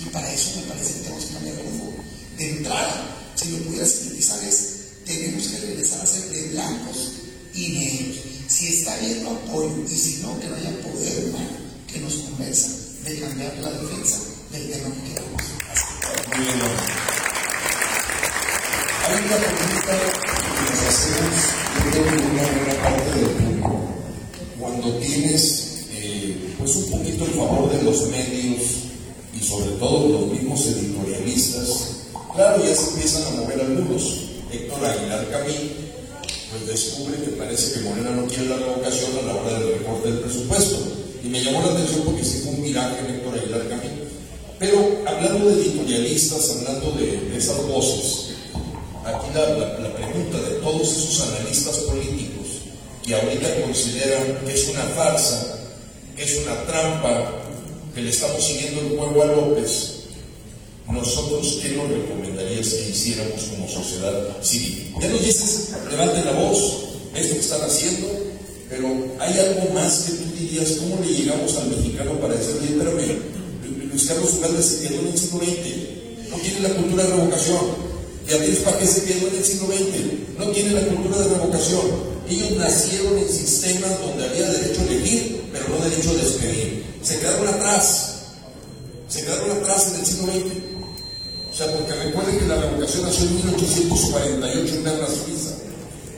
y para eso me parece que tenemos que cambiar el rumbo. De entrada, si lo pudiera sintetizar es, tenemos que regresar a ser de blancos y Si está bien, lo apoyo. Y si no, que no haya poder humano que nos convenza de cambiar la defensa del tema que queremos. Muy bien. Hay una pregunta que nos hacemos, yo creo que una buena parte del público. Cuando tienes eh, pues un poquito el favor de los medios y sobre todo los mismos editorialistas, claro, ya se empiezan a mover algunos. Héctor Aguilar Camín pues descubre que parece que Morena no quiere la revocación a la hora del recorte del presupuesto. Y me llamó la atención porque sí fue un miraje Héctor Aguilar Camino. Pero hablando de editorialistas, hablando de, esas voces, aquí la, la, pregunta de todos esos analistas políticos que ahorita consideran que es una farsa, que es una trampa, que le estamos siguiendo el juego a López, nosotros, ¿qué nos recomendarías que hiciéramos como sociedad civil? Ya nos dices, levanten la voz, esto que están haciendo, pero hay algo más que tú dirías, ¿cómo le llegamos al mexicano para decirle, espérame, Luis Carlos Ugalde se quedó en el siglo XX, no tiene la cultura de revocación. Beatriz Paqué se quedó en el siglo XX, no tiene la cultura de revocación. Ellos nacieron en sistemas donde había derecho a elegir, pero no derecho a despedir. Se quedaron atrás. Se quedaron atrás en el siglo XX. O sea, porque recuerden que la revocación nació en 1848 en Berna, Suiza.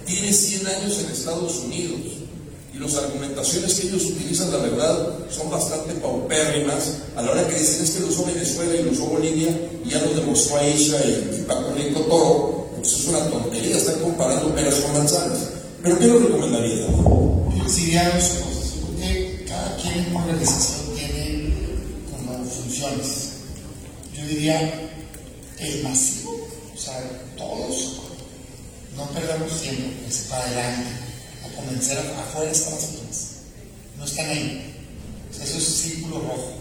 Tiene 100 años en Estados Unidos. Las argumentaciones que ellos utilizan, la verdad, son bastante paupérrimas. A la hora que dicen es que lo usó Venezuela y lo usó Bolivia, y ya lo demostró Aisha y, Paco Rico Toro, Eso es una tontería estar comparando peras con manzanas. ¿Pero qué nos recomendaría? Cosas. Yo creo que cada quien en una organización tiene como funciones. Yo diría el masivo, o sea, todos no perdamos tiempo, se para adelante, convencer afuera están las personas. No están ahí. Eso es círculo rojo.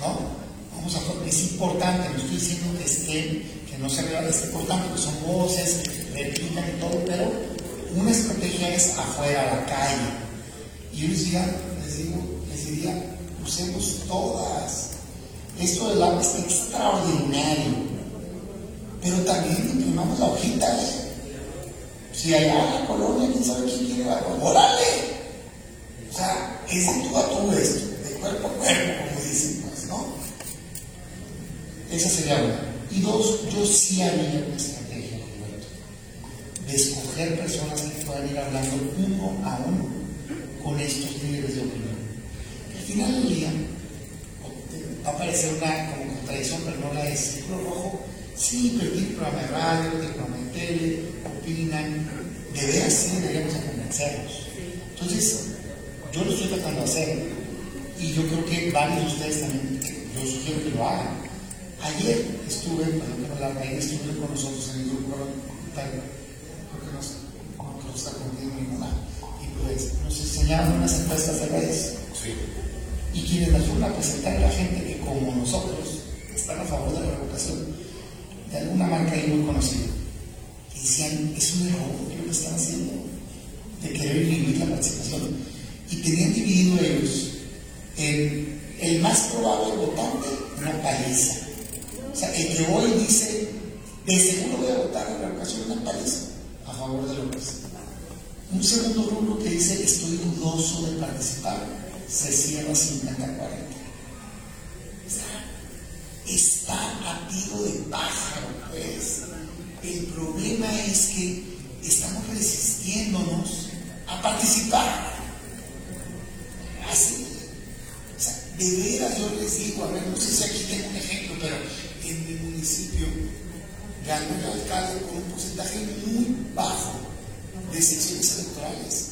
¿No? Vamos a es importante, no estoy diciendo que estén, que no se vea, es importante, que son voces, replican y todo, pero una estrategia es afuera, la calle. Y yo les diría, les digo, les diría, usemos todas. Esto del agua es extraordinario. Pero también imprimamos la hojita, ¿eh? Si allá en la colonia, quién sabe quién quiere agua, ¡órale! O sea, es de tú a tú esto, de cuerpo a cuerpo, como dicen, pues, ¿no? Esa sería una. Y dos, yo sí haría una estrategia, de escoger personas que puedan ir hablando uno a uno con estos líderes de opinión. Al final del día, va a parecer una como contradicción, pero no la es. Círculo rojo, pero tiene programa de radio, programa de tele, opinan. De veras sí deberíamos convencerlos. Entonces, yo lo estoy tratando de hacer. Y yo creo que varios de ustedes también, yo sugiero que lo hagan. Ayer estuve, que no ayer estuve con nosotros en el grupo parlamentario, creo que no, está cumpliendo ninguna, y pues nos enseñaron unas encuestas de redes. Sí. Y quienes nos fueron a presentar a la gente que, como nosotros, están a favor de la revocación, de alguna marca ahí muy conocida, y decían, es un error lo que están haciendo, de querer inhibir la participación. Y tenían dividido ellos en el más probable votante, una paliza. O sea, el que hoy dice, de seguro voy a votar en la ocasión una paliza a favor de López. Un segundo rubro que dice, estoy dudoso de participar, se cierra 50-40. Está, está a tiro de pájaro, pues. El problema es que estamos resistiéndonos a participar. Así. O sea, de veras yo les digo, a ver, no sé si aquí tengo un ejemplo, pero en mi municipio ganó el alcalde con un porcentaje muy bajo de secciones electorales.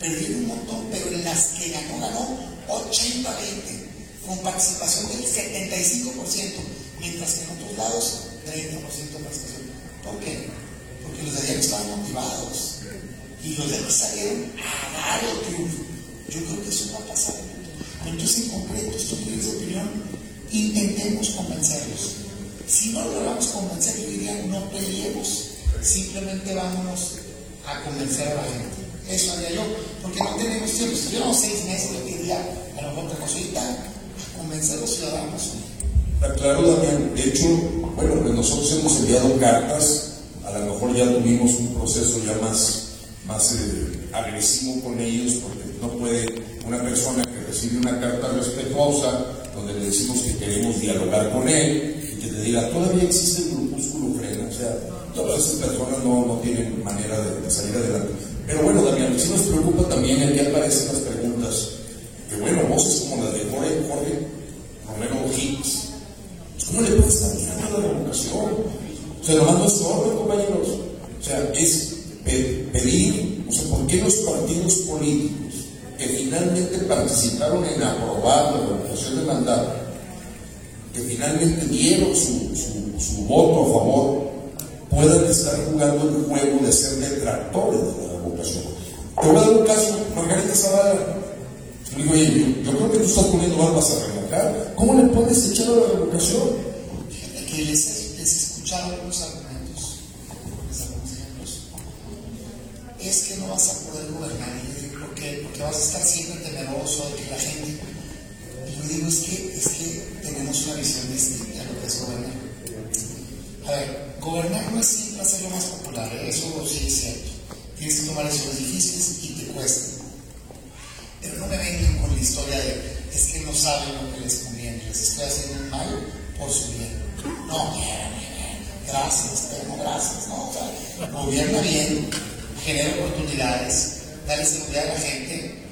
Perdieron un montón, pero en las que ganó, ganó 80-20, con participación del 75%, mientras que en otros lados 30% de participación. ¿Por qué? Porque los de allá estaban motivados y los de salieron a dar el triunfo. Yo creo que eso va a pasar. Entonces, en concreto, estos líderes de opinión, intentemos convencerlos. Si no logramos convencer, yo diría, no peleemos, simplemente vámonos a convencer a la gente. Eso haría yo, porque no tenemos tiempo. Si tuviéramos seis meses, yo diría, a lo mejor otra cosita, a convencer a los ciudadanos. Claro, Damián. De hecho, bueno, pues nosotros hemos enviado cartas, a lo mejor ya tuvimos un proceso ya más, más eh, agresivo con ellos, porque no puede una persona que recibe una carta respetuosa, donde le decimos que queremos dialogar con él, y que te diga, todavía existe el grupúsculo frena, o sea, todas esas personas no, no tienen manera de, salir adelante. Pero bueno, Damián, sí nos preocupa también aquí aparecen las preguntas, que bueno, voces como la de Jorge, Jorge Romero ¿cómo le puedes estar a la revocación? O sea, nomás no es orden, compañeros. O sea, es pe pedir, o sea, ¿por qué los partidos políticos que finalmente participaron en aprobar la revocación de mandato, que finalmente dieron su, su, voto a favor, puedan estar jugando el juego de ser detractores de la revocación. Te voy a dar un caso, Margarita Zavala. Digo, oye, yo, yo, creo que tú estás poniendo armas a ¿Cómo le puedes echar a la revocación? Fíjate que les, les he escuchado algunos argumentos, les. Es que no vas a poder gobernar. ¿Por qué? Porque vas a estar siempre temeroso de que la gente. Y yo digo, es que, es que tenemos una visión distinta de lo que es gobernar. A ver, gobernar no es siempre hacer lo más popular, ¿eh? eso sí es cierto. Tienes que tomar decisiones difíciles y te cuesta. Pero no me vengan con la historia de es que no saben lo que les conviene, les estoy haciendo un mal por su bien. No, gracias, pero gracias, no, gobierna bien, genera oportunidades, dale seguridad a la gente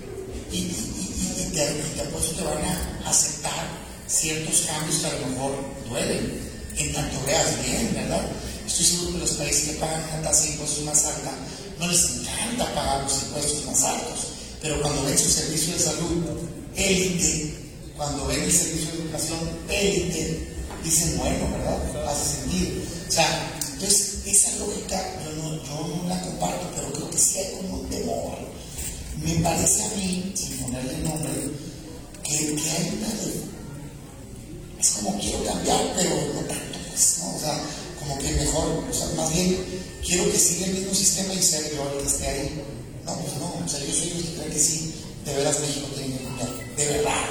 y, y, y, y te, van a aceptar ciertos cambios que a lo mejor duelen, en tanto veas bien, ¿verdad? estoy seguro que los países que pagan una tasa de impuestos más alta no les encanta pagar los impuestos más altos, pero cuando ven su servicio de salud élite, cuando ven el servicio de educación élite, dicen, bueno, ¿verdad? Hace sentido. O sea, entonces esa lógica yo no, la comparto, pero creo que sí hay como un temor. Me parece a mí, sin ponerle nombre, que, que hay una es como quiero cambiar, pero no tanto, pues, ¿no? O sea, como que mejor, o sea, más bien quiero que siga el mismo sistema y ser yo el que esté ahí. No, pues no, o sea, yo soy cree que sí, de veras México tiene que cambiar, de verdad,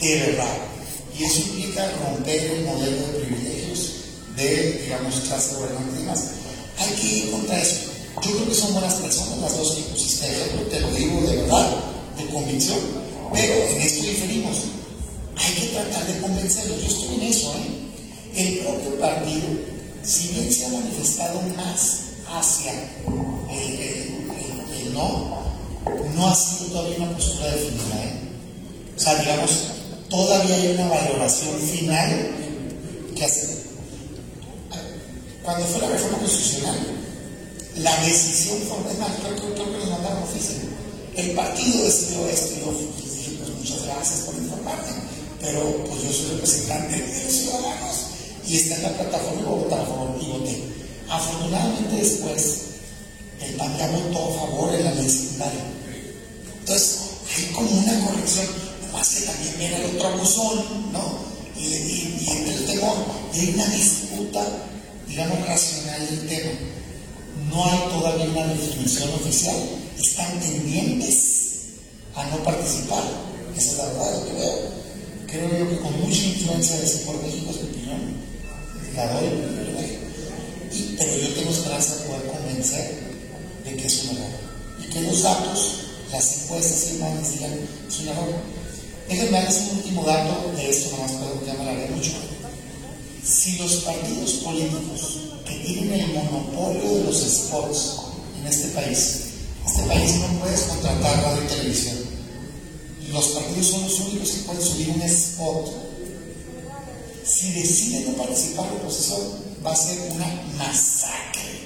de verdad. Y eso implica romper el modelo de privilegios de, digamos, clase gobernante y demás. Hay que ir contra eso. Yo creo que son buenas personas las dos que pusiste ejemplo, te lo digo de verdad, de convicción, pero en esto diferimos hay que tratar de convencerlos. Yo estoy en eso, ¿eh? El propio partido, si bien se ha manifestado más hacia el, no, no ha sido todavía una postura definida, ¿eh? O sea, digamos, todavía hay una valoración final que hacer. Cuando fue la reforma constitucional, la decisión fue, es más, creo, que nos mandaron oficio. El partido decidió esto y yo dije, pues muchas gracias por informarme pero pues yo soy representante de los ciudadanos y está en la plataforma y voté. Afortunadamente después el votó a favor en la ley. Entonces hay como una corrección, más que también viene el otro abusón, ¿no? Y, y, el temor, hay una disputa, digamos, racional del tema. No hay todavía una definición oficial, están pendientes a no participar. Esa es la verdad, que veo creo yo que con mucha influencia de ese por México es mi opinión, la doy, pero yo tengo esperanza de poder convencer de que es un error. Y que los datos, las encuestas y demás digan, es un error. Déjenme darles un último dato de esto, nomás puedo ya me hablaré mucho. Si los partidos políticos que tienen el monopolio de los spots en este país, este país no puedes contratar radio y televisión los partidos son los únicos que pueden subir un spot. Si deciden no participar la oposición, va a ser una masacre.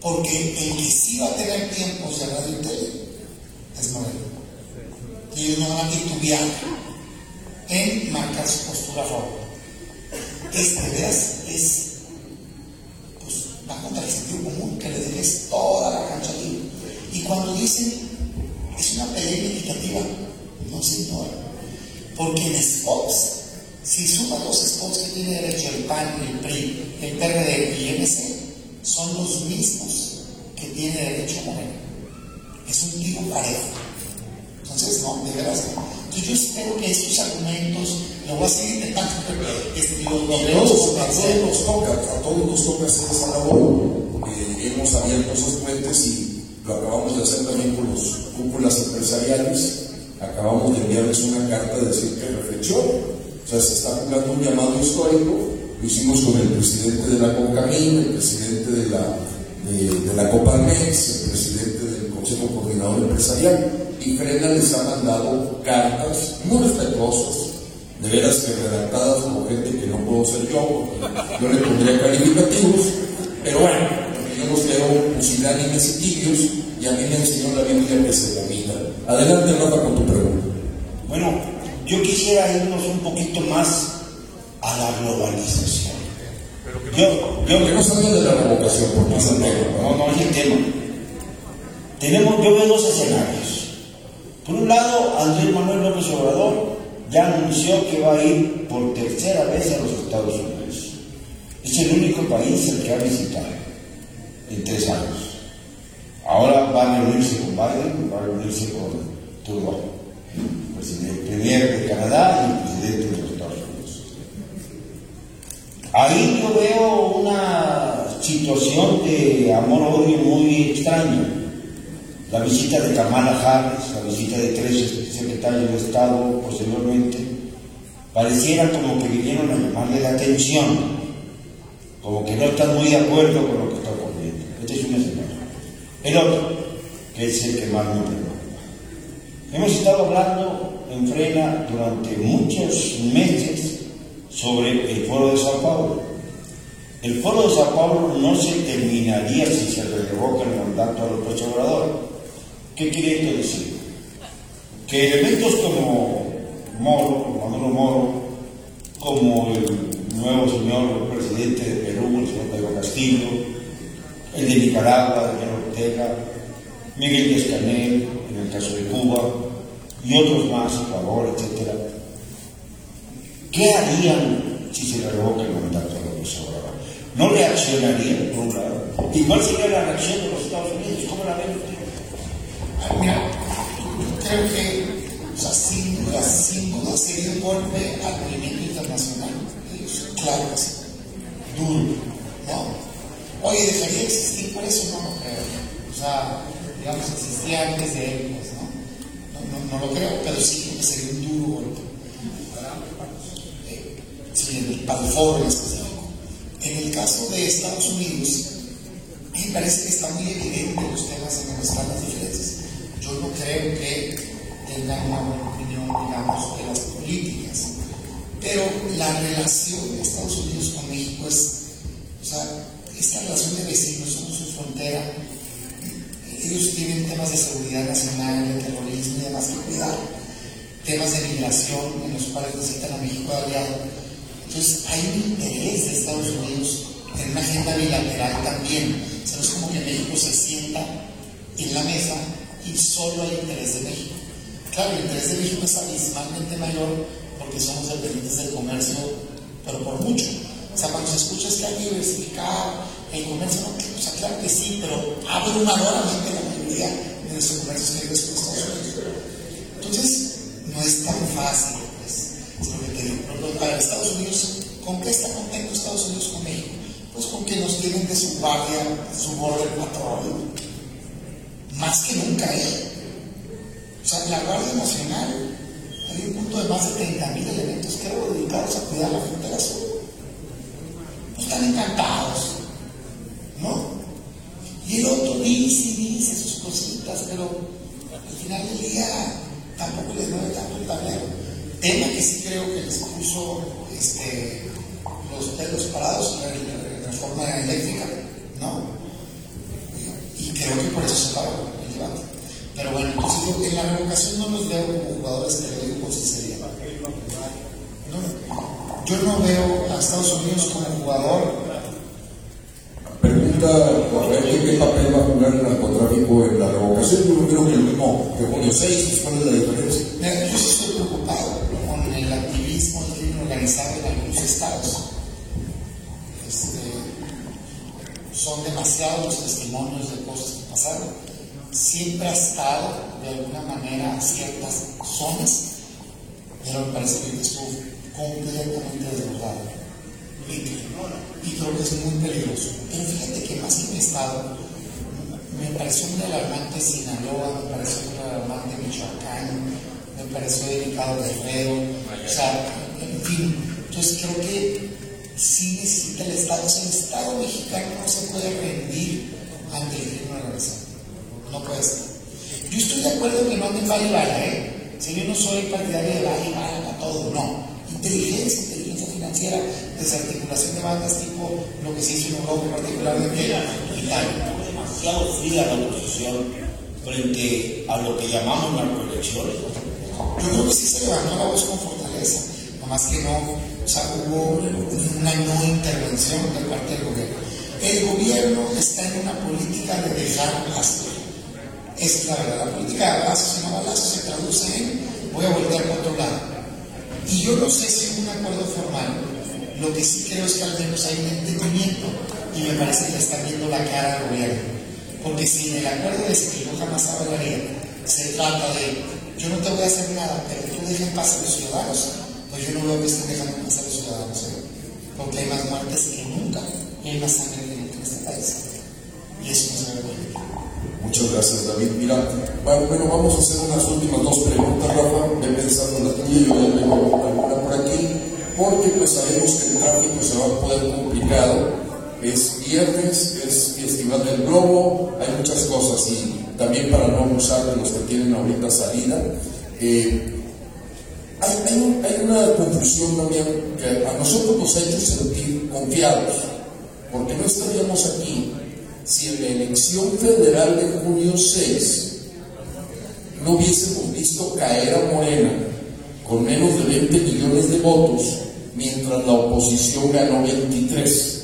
Porque el que sí va a tener tiempos de radio y tele es Moreno. Y ellos no van a titubear en marcar su postura a favor. Esta idea es, pues, va contra el sentido común, que le dejes toda la cancha libre. Y cuando dicen es una pelea equitativa. No, señor. Porque en spots, si sumas los spots que tiene derecho el PAN, el PRI, el PRD y el MC, son los mismos que tiene derecho Moreno. Es un tiro parejo. Entonces, no, de veras Entonces, yo espero que estos argumentos, lo voy a seguir intentando, este, a, todos, a todos nos toca, a todos nos toca hacer esa labor. Eh, hemos abierto esos puentes y lo acabamos de hacer también con los cúpulas empresariales. Acabamos de enviarles una carta de decir que reflexión. O sea, se está cumpliendo un llamado histórico. Lo hicimos con el presidente de la CONCAMIN, el presidente de la, de, la COPAMEX, el presidente del Consejo Coordinador Empresarial. Y Frena les ha mandado cartas muy respetuosas, de veras que redactadas por gente que no puedo ser yo, yo le pondría calificativos, pero bueno, yo los leo pusilánimes y tibios y a mí me enseñó la Biblia que se vomita. Adelante, Rafa, con tu pregunta. Bueno, yo quisiera irnos un poquito más la globalización. Yo, yo que no sabía de la revocación, porque no, es el tema. No, no es el tema. Tenemos, yo veo dos escenarios. Por un lado, Andrés Manuel López Obrador ya anunció que va a ir por tercera vez a los Estados Unidos. Es el único país el que ha visitado en tres años. Ahora va a reunirse con Biden, va a reunirse con Trudeau, el premier de Canadá y el presidente de. Ahí yo veo una situación de amor-odio muy extraña. La visita de Kamala Harris, la visita de tres secretarios de Estado posteriormente, pareciera como que vinieron a llamarle la atención, como que no están muy de acuerdo con lo que está este es un escenario. El otro, que es el que más me preocupa. Hemos estado hablando en Frena durante muchos meses sobre el foro de Sao Paulo. El foro de Sao Paulo no se terminaría si se revoca el mandato a López Obrador. ¿Qué quiere esto decir? Que elementos como Moro, como Moro, como el nuevo señor presidente de Perú, el señor Pedro Castillo, el de Nicaragua, Daniel Ortega, Miguel Díaz en el caso de Cuba, y otros más, Ecuador, etc. ¿Qué harían si se le revoca el mandato a López Obrador? ¿No reaccionarían, por un cuál sería la reacción de los Estados Unidos? ¿Cómo la ven Ah, Mira, creo que, o sea, sin duda, sin sería un golpe al movimiento internacional. Claro que sí. Duro, ¿no? Oye, ¿dejaría de existir por eso? No lo creo. O sea, digamos, existía antes de él, pues, ¿no? No, lo creo, pero sí que sería un duro golpe. En específico. En el caso de Estados Unidos, me parece que está muy evidente los temas en donde están las diferencias. Yo no creo que tengan una buena opinión, digamos, de las políticas. Pero la relación de Estados Unidos con México es, o sea, esta relación de vecinos, somos su frontera. Ellos tienen temas de seguridad nacional, de terrorismo y demás que cuidar. Temas de migración en los cuales necesitan a México de aliado. Entonces, hay un interés de Estados Unidos en una agenda bilateral también. O sea, no es como que México se sienta en la mesa y solo hay interés de México. Claro, el interés de México es abismalmente mayor porque somos dependientes del comercio, pero por mucho. O sea, cuando se escucha es que hay que diversificar el comercio, no, o sea, claro que sí, pero abrumadoramente la mayoría de nuestro comercio vive con Estados Unidos. Entonces, no es tan fácil, que Estados Unidos, ¿con qué está contento Estados Unidos con México? Pues con que nos tienen de su guardia, su border patrol, más que nunca, ¿eh? O sea, la Guardia Nacional, hay un punto de más de 30.000 elementos, creo, dedicados a cuidar la frontera sur. Pues están encantados, ¿no? Y el otro dice y dice sus cositas, pero al final del día tampoco les mueve tanto el tablero. Tema que sí creo que les puso este, los pelos parados en la reforma eléctrica, ¿no? Y creo que por eso se acabó el debate. Pero bueno, entonces yo en la revocación no los veo como jugadores, lo digo con sinceridad. No, yo no veo a Estados Unidos como jugador. Pregunta correcta, ¿qué papel va a jugar el narcotráfico en la revocación? Yo creo que el mismo que junio 6, ¿cuál es la diferencia? Yo sí estoy preocupado organizado en algunos estados. Este, son demasiados los testimonios de cosas que pasaron. Siempre ha estado, de alguna manera, ciertas zonas, pero me parece que estuvo completamente desbordado. Y, y creo que es muy peligroso. Pero fíjate que más que un estado, me pareció muy alarmante Sinaloa, me pareció muy alarmante Michoacán, me pareció delicado Guerrero, o en fin. Entonces creo que sí necesita el Estado, o sea, el Estado mexicano no se puede rendir ante el crimen organizado. No puede ser. Yo estoy de acuerdo en que no anden vale y vaya, ¿eh? Si yo no soy partidario de vale y vaya para todo, no. Inteligencia, inteligencia financiera, desarticulación de bandas tipo lo que se hizo en Europa, particularmente en Italia. demasiado fría la oposición frente a lo que llamamos narcoelecciones. Yo creo que sí se levantó la voz con fortaleza, nomás que no, o sea, hubo una no intervención de parte del gobierno. El gobierno está en una política de dejar rastro. Esa es la verdad. La política de abrazos y no balazos se traduce en voy a voltear para otro lado. Y yo no sé si un acuerdo formal. Lo que sí creo es que al menos hay un entendimiento y me parece que le están viendo la cara al gobierno. Porque si en el acuerdo de que yo jamás hablaría se trata de yo no te voy a hacer nada, pero tú dejes pasar a los ciudadanos, pues yo no veo que estén dejando pasar a los ciudadanos. ¿eh? Porque hay más muertes que nunca y hay más sangre que nunca en este país. Y eso no se ve. Muchas gracias, David. Mira, bueno, vamos a hacer unas últimas dos preguntas, Rafa. Ve pensando en la tuya, yo ya tengo alguna por aquí, porque pues sabemos que el tráfico se va a poder complicado. Es viernes, es Festival del Globo, hay muchas cosas y también para no abusar de los que tienen ahorita salida. eh, hay, hay un- hay una confusión también que a nosotros nos ha hecho sentir confiados porque no estaríamos aquí si en la elección federal de junio 6 no hubiésemos visto caer a Morena con menos de 20 millones de votos, mientras la oposición ganó 23.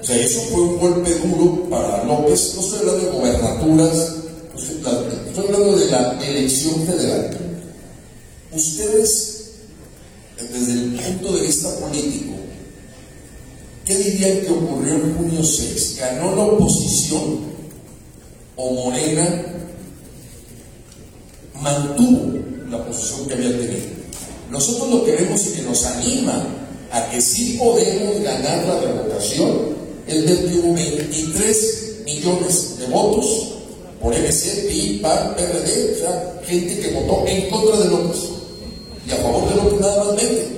O sea, eso fue un golpe duro para López. No estoy hablando de gobernaturas, estoy hablando de la elección federal. Ustedes, desde el punto de vista político, ¿qué dirían que ocurrió en junio 6? ¿Ganó la oposición o Morena mantuvo la posición que había tenido? Nosotros lo que vemos y que nos anima a que sí podemos ganar la revocación es ver que hubo 23 millones de votos por MC, PI, PAN, PRD, o sea, gente que votó en contra de López y a favor de López nada más 20.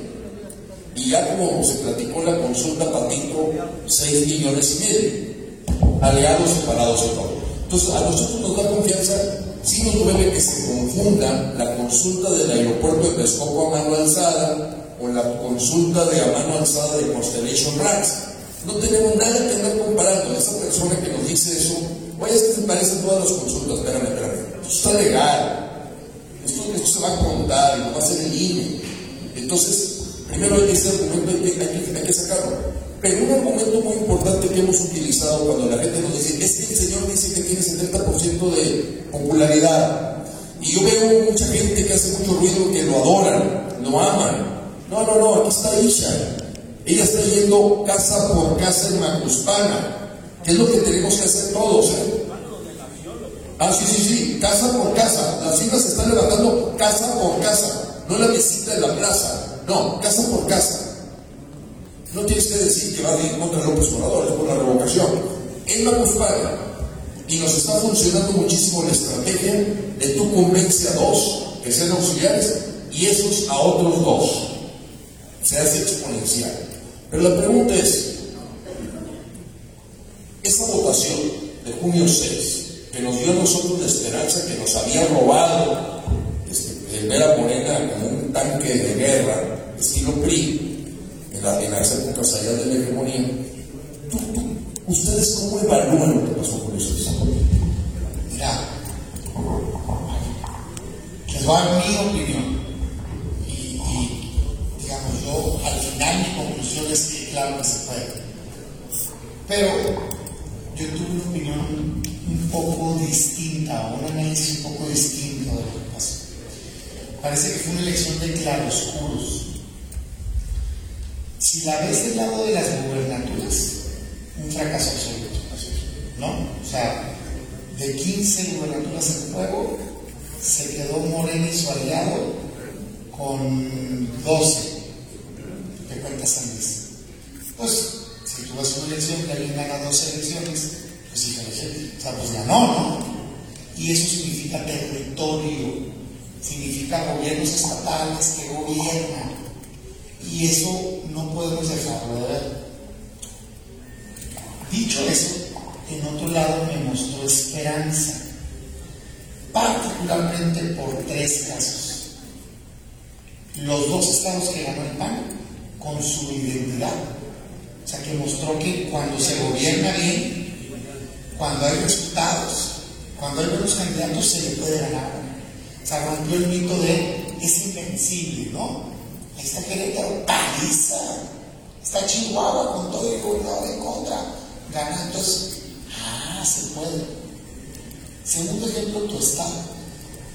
Y ya como se platicó la consulta Patito, 6 millones y medio, aliados separados y todo. Entonces a nosotros nos da confianza, si nos duele que se confunda la consulta del aeropuerto de Texcoco a mano alzada o la consulta de a mano alzada de Constellation Rats. No tenemos nada que andar comparando. Esa persona que nos dice eso, oye, es que parecen todas las consultas. Espérame, espérame. Esto está legal. Esto, se va a contar no va a ser el INE. Entonces, primero ese argumento hay que, hay, que, hay que sacarlo. Pero un argumento muy importante que hemos utilizado cuando la gente nos dice, es que el señor dice que tiene 70% de popularidad. Y yo veo mucha gente que hace mucho ruido, que lo adoran, lo aman. No, no, no, aquí está Isha. Ella está yendo casa por casa en Macuspana, que es lo que tenemos que hacer todos. ¿eh? Ah, sí, sí, sí, casa por casa. Las cifras se están levantando casa por casa, no la visita de la plaza, no, casa por casa. No tienes que decir que va a ir contra López Obrador, es por la revocación. En Macuspana, y nos está funcionando muchísimo la estrategia de tú convence a dos que sean auxiliares y esos a otros dos. Se hace exponencial. Pero la pregunta es, esa votación de junio 6, que nos dio a nosotros la esperanza que nos había robado este, el ver a Morena como un tanque de guerra, estilo PRI, en, la, en las épocas de la hegemonía, ¿tú, tú, ustedes cómo evalúan lo que pasó con eso? Mira, les voy a mi opinión. Y, y, digamos, yo al final mi conclusión es que claro que se puede. Pero yo tuve una opinión poco distinta, un análisis un poco distinto de lo que pasó. Parece que fue una elección de claroscuros. Si la ves del lado de las gubernaturas, un fracaso absoluto, ¿no? O sea, de 15 gubernaturas en juego, se quedó Morena y su aliado con 12 de cuenta San Luis. Pues, si tú vas a una elección que alguien gana 12 elecciones, pues sí, o sea, pues ganó, ¿no? Y eso significa territorio, significa gobiernos estatales que gobiernan. Y eso no podemos dejarlo de ver. Dicho eso, en otro lado me mostró esperanza, particularmente por tres casos. Los dos estados que ganó el PAN con su identidad, o sea que mostró que cuando se gobierna bien, cuando hay resultados, cuando hay buenos candidatos, se le puede ganar. O sea, rompió el mito de es invencible, ¿no? Ahí está Querétaro, paliza. Está Chihuahua con todo el gobernador en contra, ganando. Entonces, ah, se puede. Segundo ejemplo, tu estado.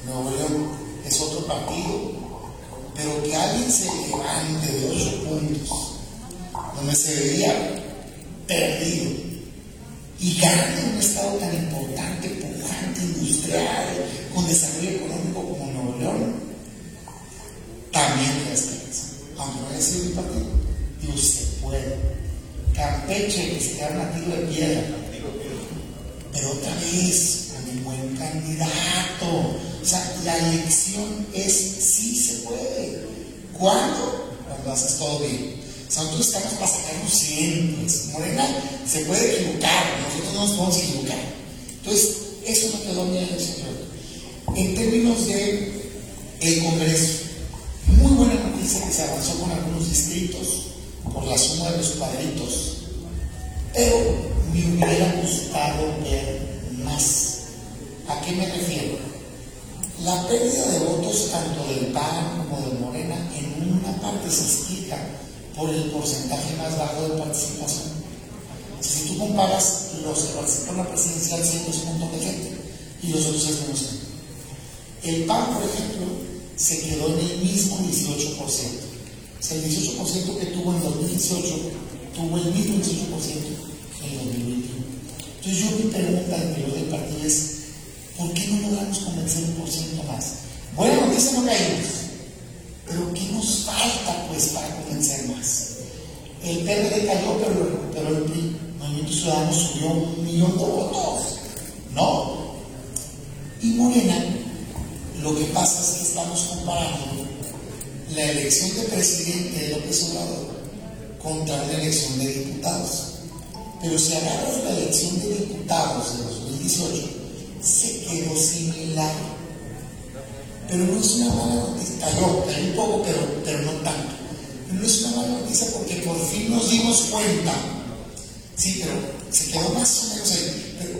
Nuevo León es otro partido, pero que alguien se levante de ocho puntos, donde se veía perdido, y gane un estado tan importante, pujante, industrial, con desarrollo económico como Nuevo León, también da esperanza. Aunque no haya sido mi partido, digo, se puede. Campeche, que se quedaron a tiro de piedra, pero otra vez, con un buen candidato. O sea, la elección es sí se puede. ¿Cuándo? Cuando haces todo bien. Sea, nosotros estamos para sacarnos siempre. Morena se puede equivocar, nosotros no nos podemos equivocar. Entonces, eso no quedó bien el señor. En términos de el Congreso, muy buena noticia que se avanzó con algunos distritos por la suma de los cuadritos Pero me hubiera gustado ver más. ¿A qué me refiero? La pérdida de votos tanto del PAN como de Morena en una parte se explica por el porcentaje más bajo de participación. Si tú comparas los que participan en la presidencial, siempre es un montón de gente y los otros es menos gente. El PAN, por ejemplo, se quedó en el mismo 18%. O sea, el 18% que tuvo en 2018 tuvo el mismo 18% en 2021. Entonces yo mi pregunta al interior del partido es, ¿por qué no logramos convencer un por ciento más? Buena noticia no caímos, pero ¿qué nos falta pues para convencer más? El PRD cayó, pero recuperó el PRI. Movimiento Ciudadano subió un millón de votos. No. Y Morena, lo que pasa es que estamos comparando la elección de presidente de López Obrador contra la elección de diputados. Pero si agarras la elección de diputados de 2018, se quedó similar. Pero no es una mala noticia. Cayó, cayó un poco, pero, pero no tanto. Pero no es una mala noticia porque por fin nos dimos cuenta. Sí, pero se quedó más o menos ahí. Pero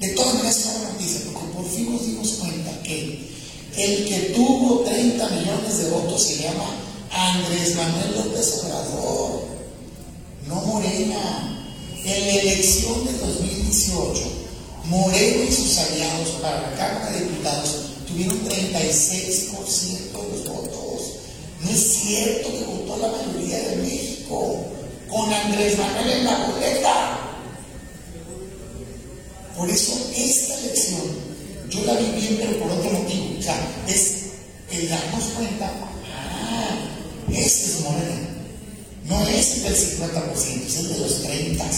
de todas maneras es una mala noticia porque por fin nos dimos cuenta que el que tuvo 30 millones de votos se llama Andrés Manuel López Obrador, no Morena. En la elección de 2018, Moreno y sus aliados para la Cámara de Diputados tuvieron 36% de los votos. No es cierto que votó la mayoría de México con Andrés Manuel en la boleta. Por eso esta elección yo la vi bien, pero por otro motivo. O es el darnos cuenta, ah, este es Morena. No es el del 50%, es el de los 30.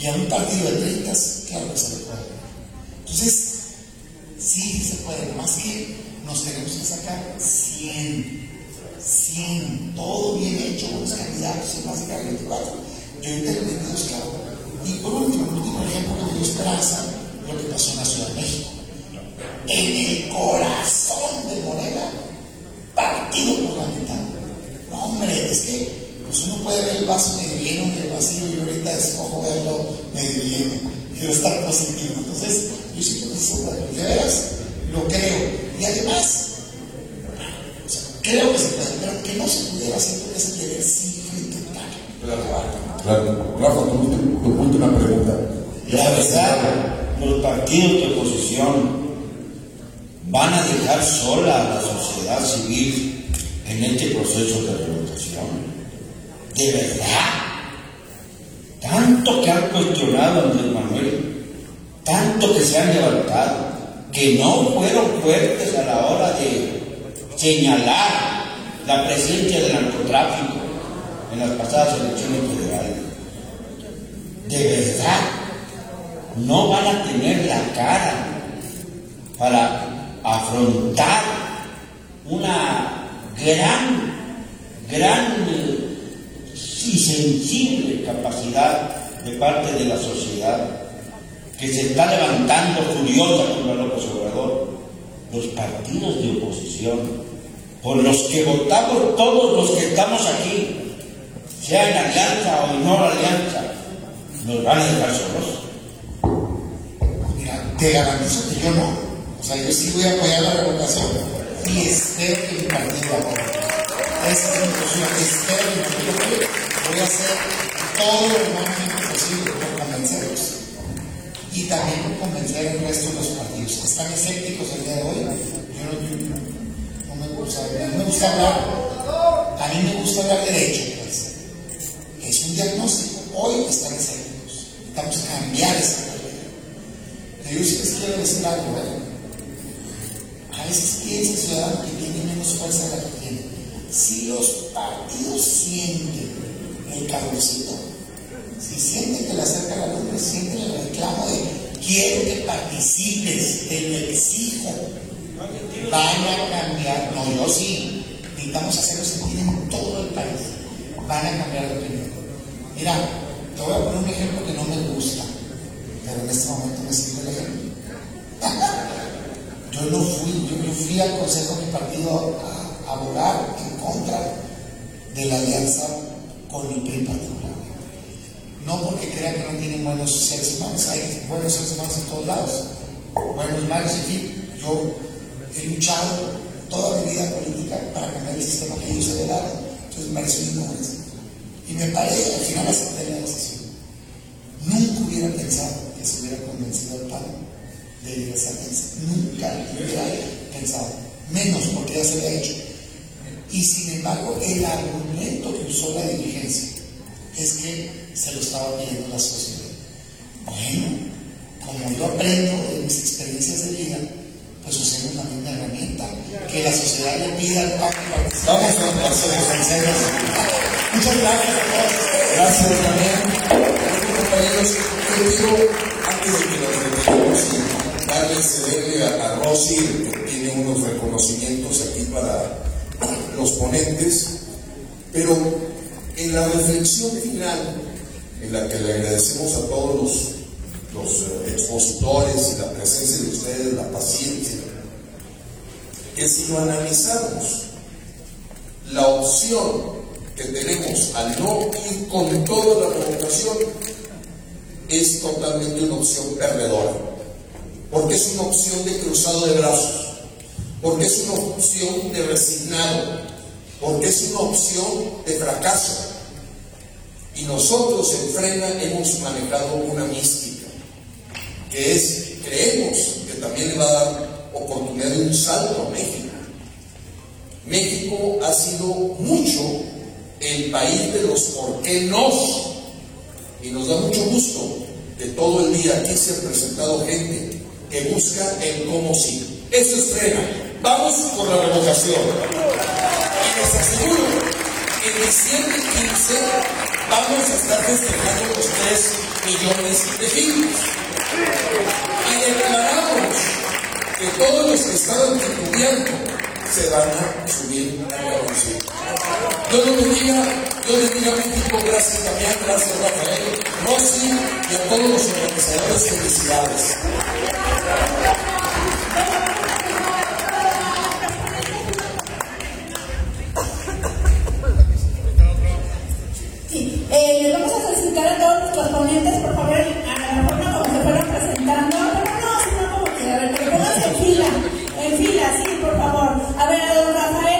Y a un partido de 30, claro que se le puede. Entonces, sí se puede, más que nos tenemos que sacar 100. 100, todo bien hecho, buenos candidatos, y más de 24. Yo lo que claro. Y por último, el último ejemplo que dio esperanza, lo que pasó en la Ciudad de México. En el corazón de Morena, partido por la mitad. No, hombre, es que pues uno puede ver el vaso medio lleno y el vacío, y ahorita escojo verlo medio lleno. Quiero estar positivo. Entonces, yo siento que puede, de veras, lo creo. Y además, o sea, creo que se puede, pero que no se pudiera hacer por ese querer siempre intentar. Claro. Rafa, tu, tu última pregunta. La verdad, los partidos de oposición van a dejar sola a la sociedad civil en este proceso de revotación. ¿De verdad? Tanto que han cuestionado a Andrés Manuel, tanto que se han levantado, que no fueron fuertes a la hora de señalar la presencia del narcotráfico en las pasadas elecciones federales. De verdad, no van a tener la cara para afrontar una gran, gran y sensible capacidad de parte de la sociedad que se está levantando furiosa contra López Obrador, los partidos de oposición, por los que votamos todos los que estamos aquí, sea en alianza o en no alianza, nos van a dejar solos. Mira, te garantizo que yo no. O sea, yo sí voy a apoyar la revocación y que mi partido. Esa es mi. Espero que mi partido. Voy a hacer todo lo humanamente posible por convencerlos. Y también convencer al resto de los partidos que están escépticos el día de hoy. Yo no, no me gusta, a me gusta hablar, a mí me gusta hablar derecho, pues. Es un diagnóstico. Hoy están escépticos. Estamos a cambiar esa realidad. Pero yo sí les quiero decir algo. A veces piensa el ciudadano que tiene menos fuerza de la que tiene. Si los partidos sienten el calorcito, si sienten que le acerca la lumbre, sienten el reclamo de quiero que participes, te lo exijo, van a cambiar. No, yo sí. Necesitamos hacerlo sentir en todo el país. Van a cambiar de opinión. Mira, te voy a poner un ejemplo que no me gusta, pero en este momento me sirve el ejemplo. Yo no fui, yo, yo fui al consejo de mi partido a, a abogar en contra de la alianza con el PRI particular. No porque crea que no tienen buenos seres humanos, hay buenos seres humanos en todos lados, buenos, malos, en fin, yo he luchado toda mi vida política para cambiar el sistema que ellos heredaron, entonces me parece una Y me parece, al final acepté la decisión. Nunca hubiera pensado que se hubiera convencido al padre de ir a Nunca hubiera pensado. Menos porque ya se había hecho. Y sin embargo, el argumento que usó la dirigencia es que se lo estaba pidiendo la sociedad. Bueno, como yo aprendo de mis experiencias de vida, pues usemos la misma herramienta. Que la sociedad le pida al PAC Vamos a hacer Muchas gracias a todos. Gracias también. Compañeros, yo quiero, antes de que nos retiremos y darle cederle a, a Rosy, que tiene unos reconocimientos aquí para los ponentes, pero en la reflexión final, en la que le agradecemos a todos los, eh, expositores y la presencia de ustedes, la paciencia, que si lo analizamos, la opción que tenemos al no ir con toda la provocación es totalmente una opción perdedora, porque es una opción de cruzado de brazos porque es una opción de resignado, porque es una opción de fracaso. Y nosotros en Frena hemos manejado una mística, que es, creemos que también le va a dar oportunidad de un salto a México. México ha sido mucho el país de los por qué no. Y nos da mucho gusto que todo el día aquí se ha presentado gente que busca el cómo sí. Eso es Frena. Vamos por la revocación. Y les aseguro que diciembre 15 vamos a estar festejando los 3 millones de firmas. Y declaramos que todos los que estaban estudiando se van a subir a la revolución. Dios los bendiga, Dios bendiga a México, gracias también, gracias Rafael, Rosy y a todos los organizadores, felicidades. Vamos a todos los ponentes, por favor, a la forma como se fueron presentando. No, no, no, sino como que, a ver, que pónganse en fila, en fila, sí, por favor. A ver, a don Rafael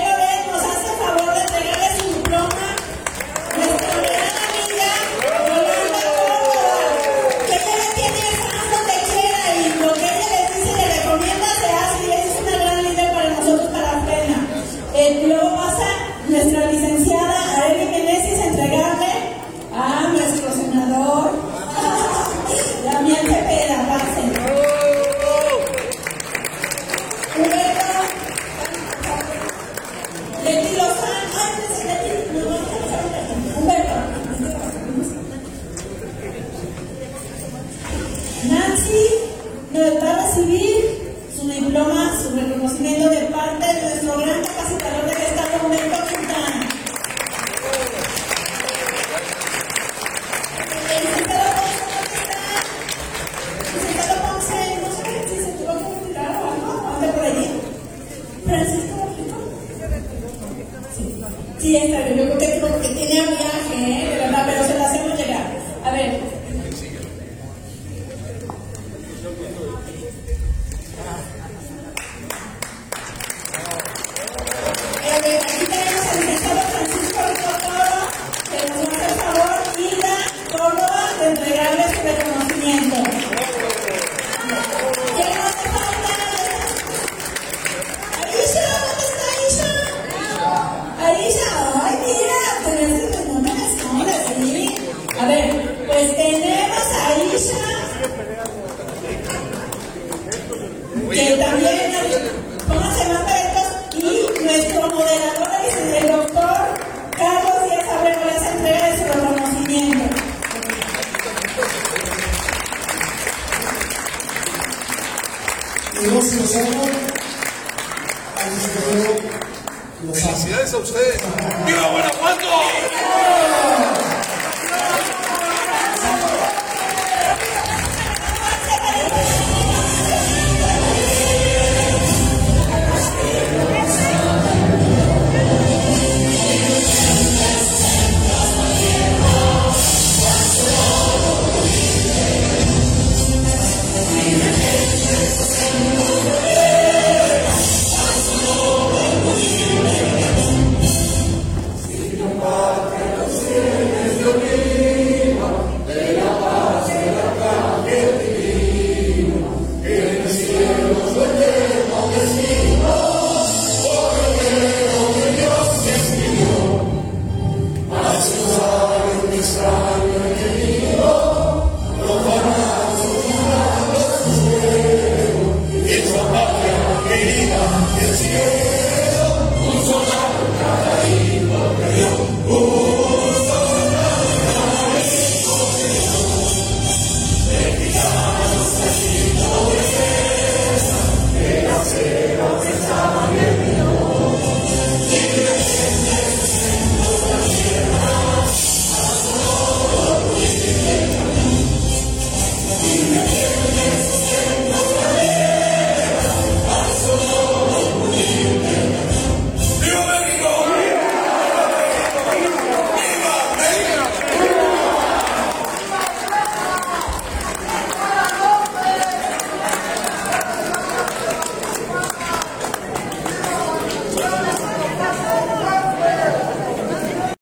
por allí. Francisco. Sí, sí, está bien, yo creo que porque viaje, ¿eh?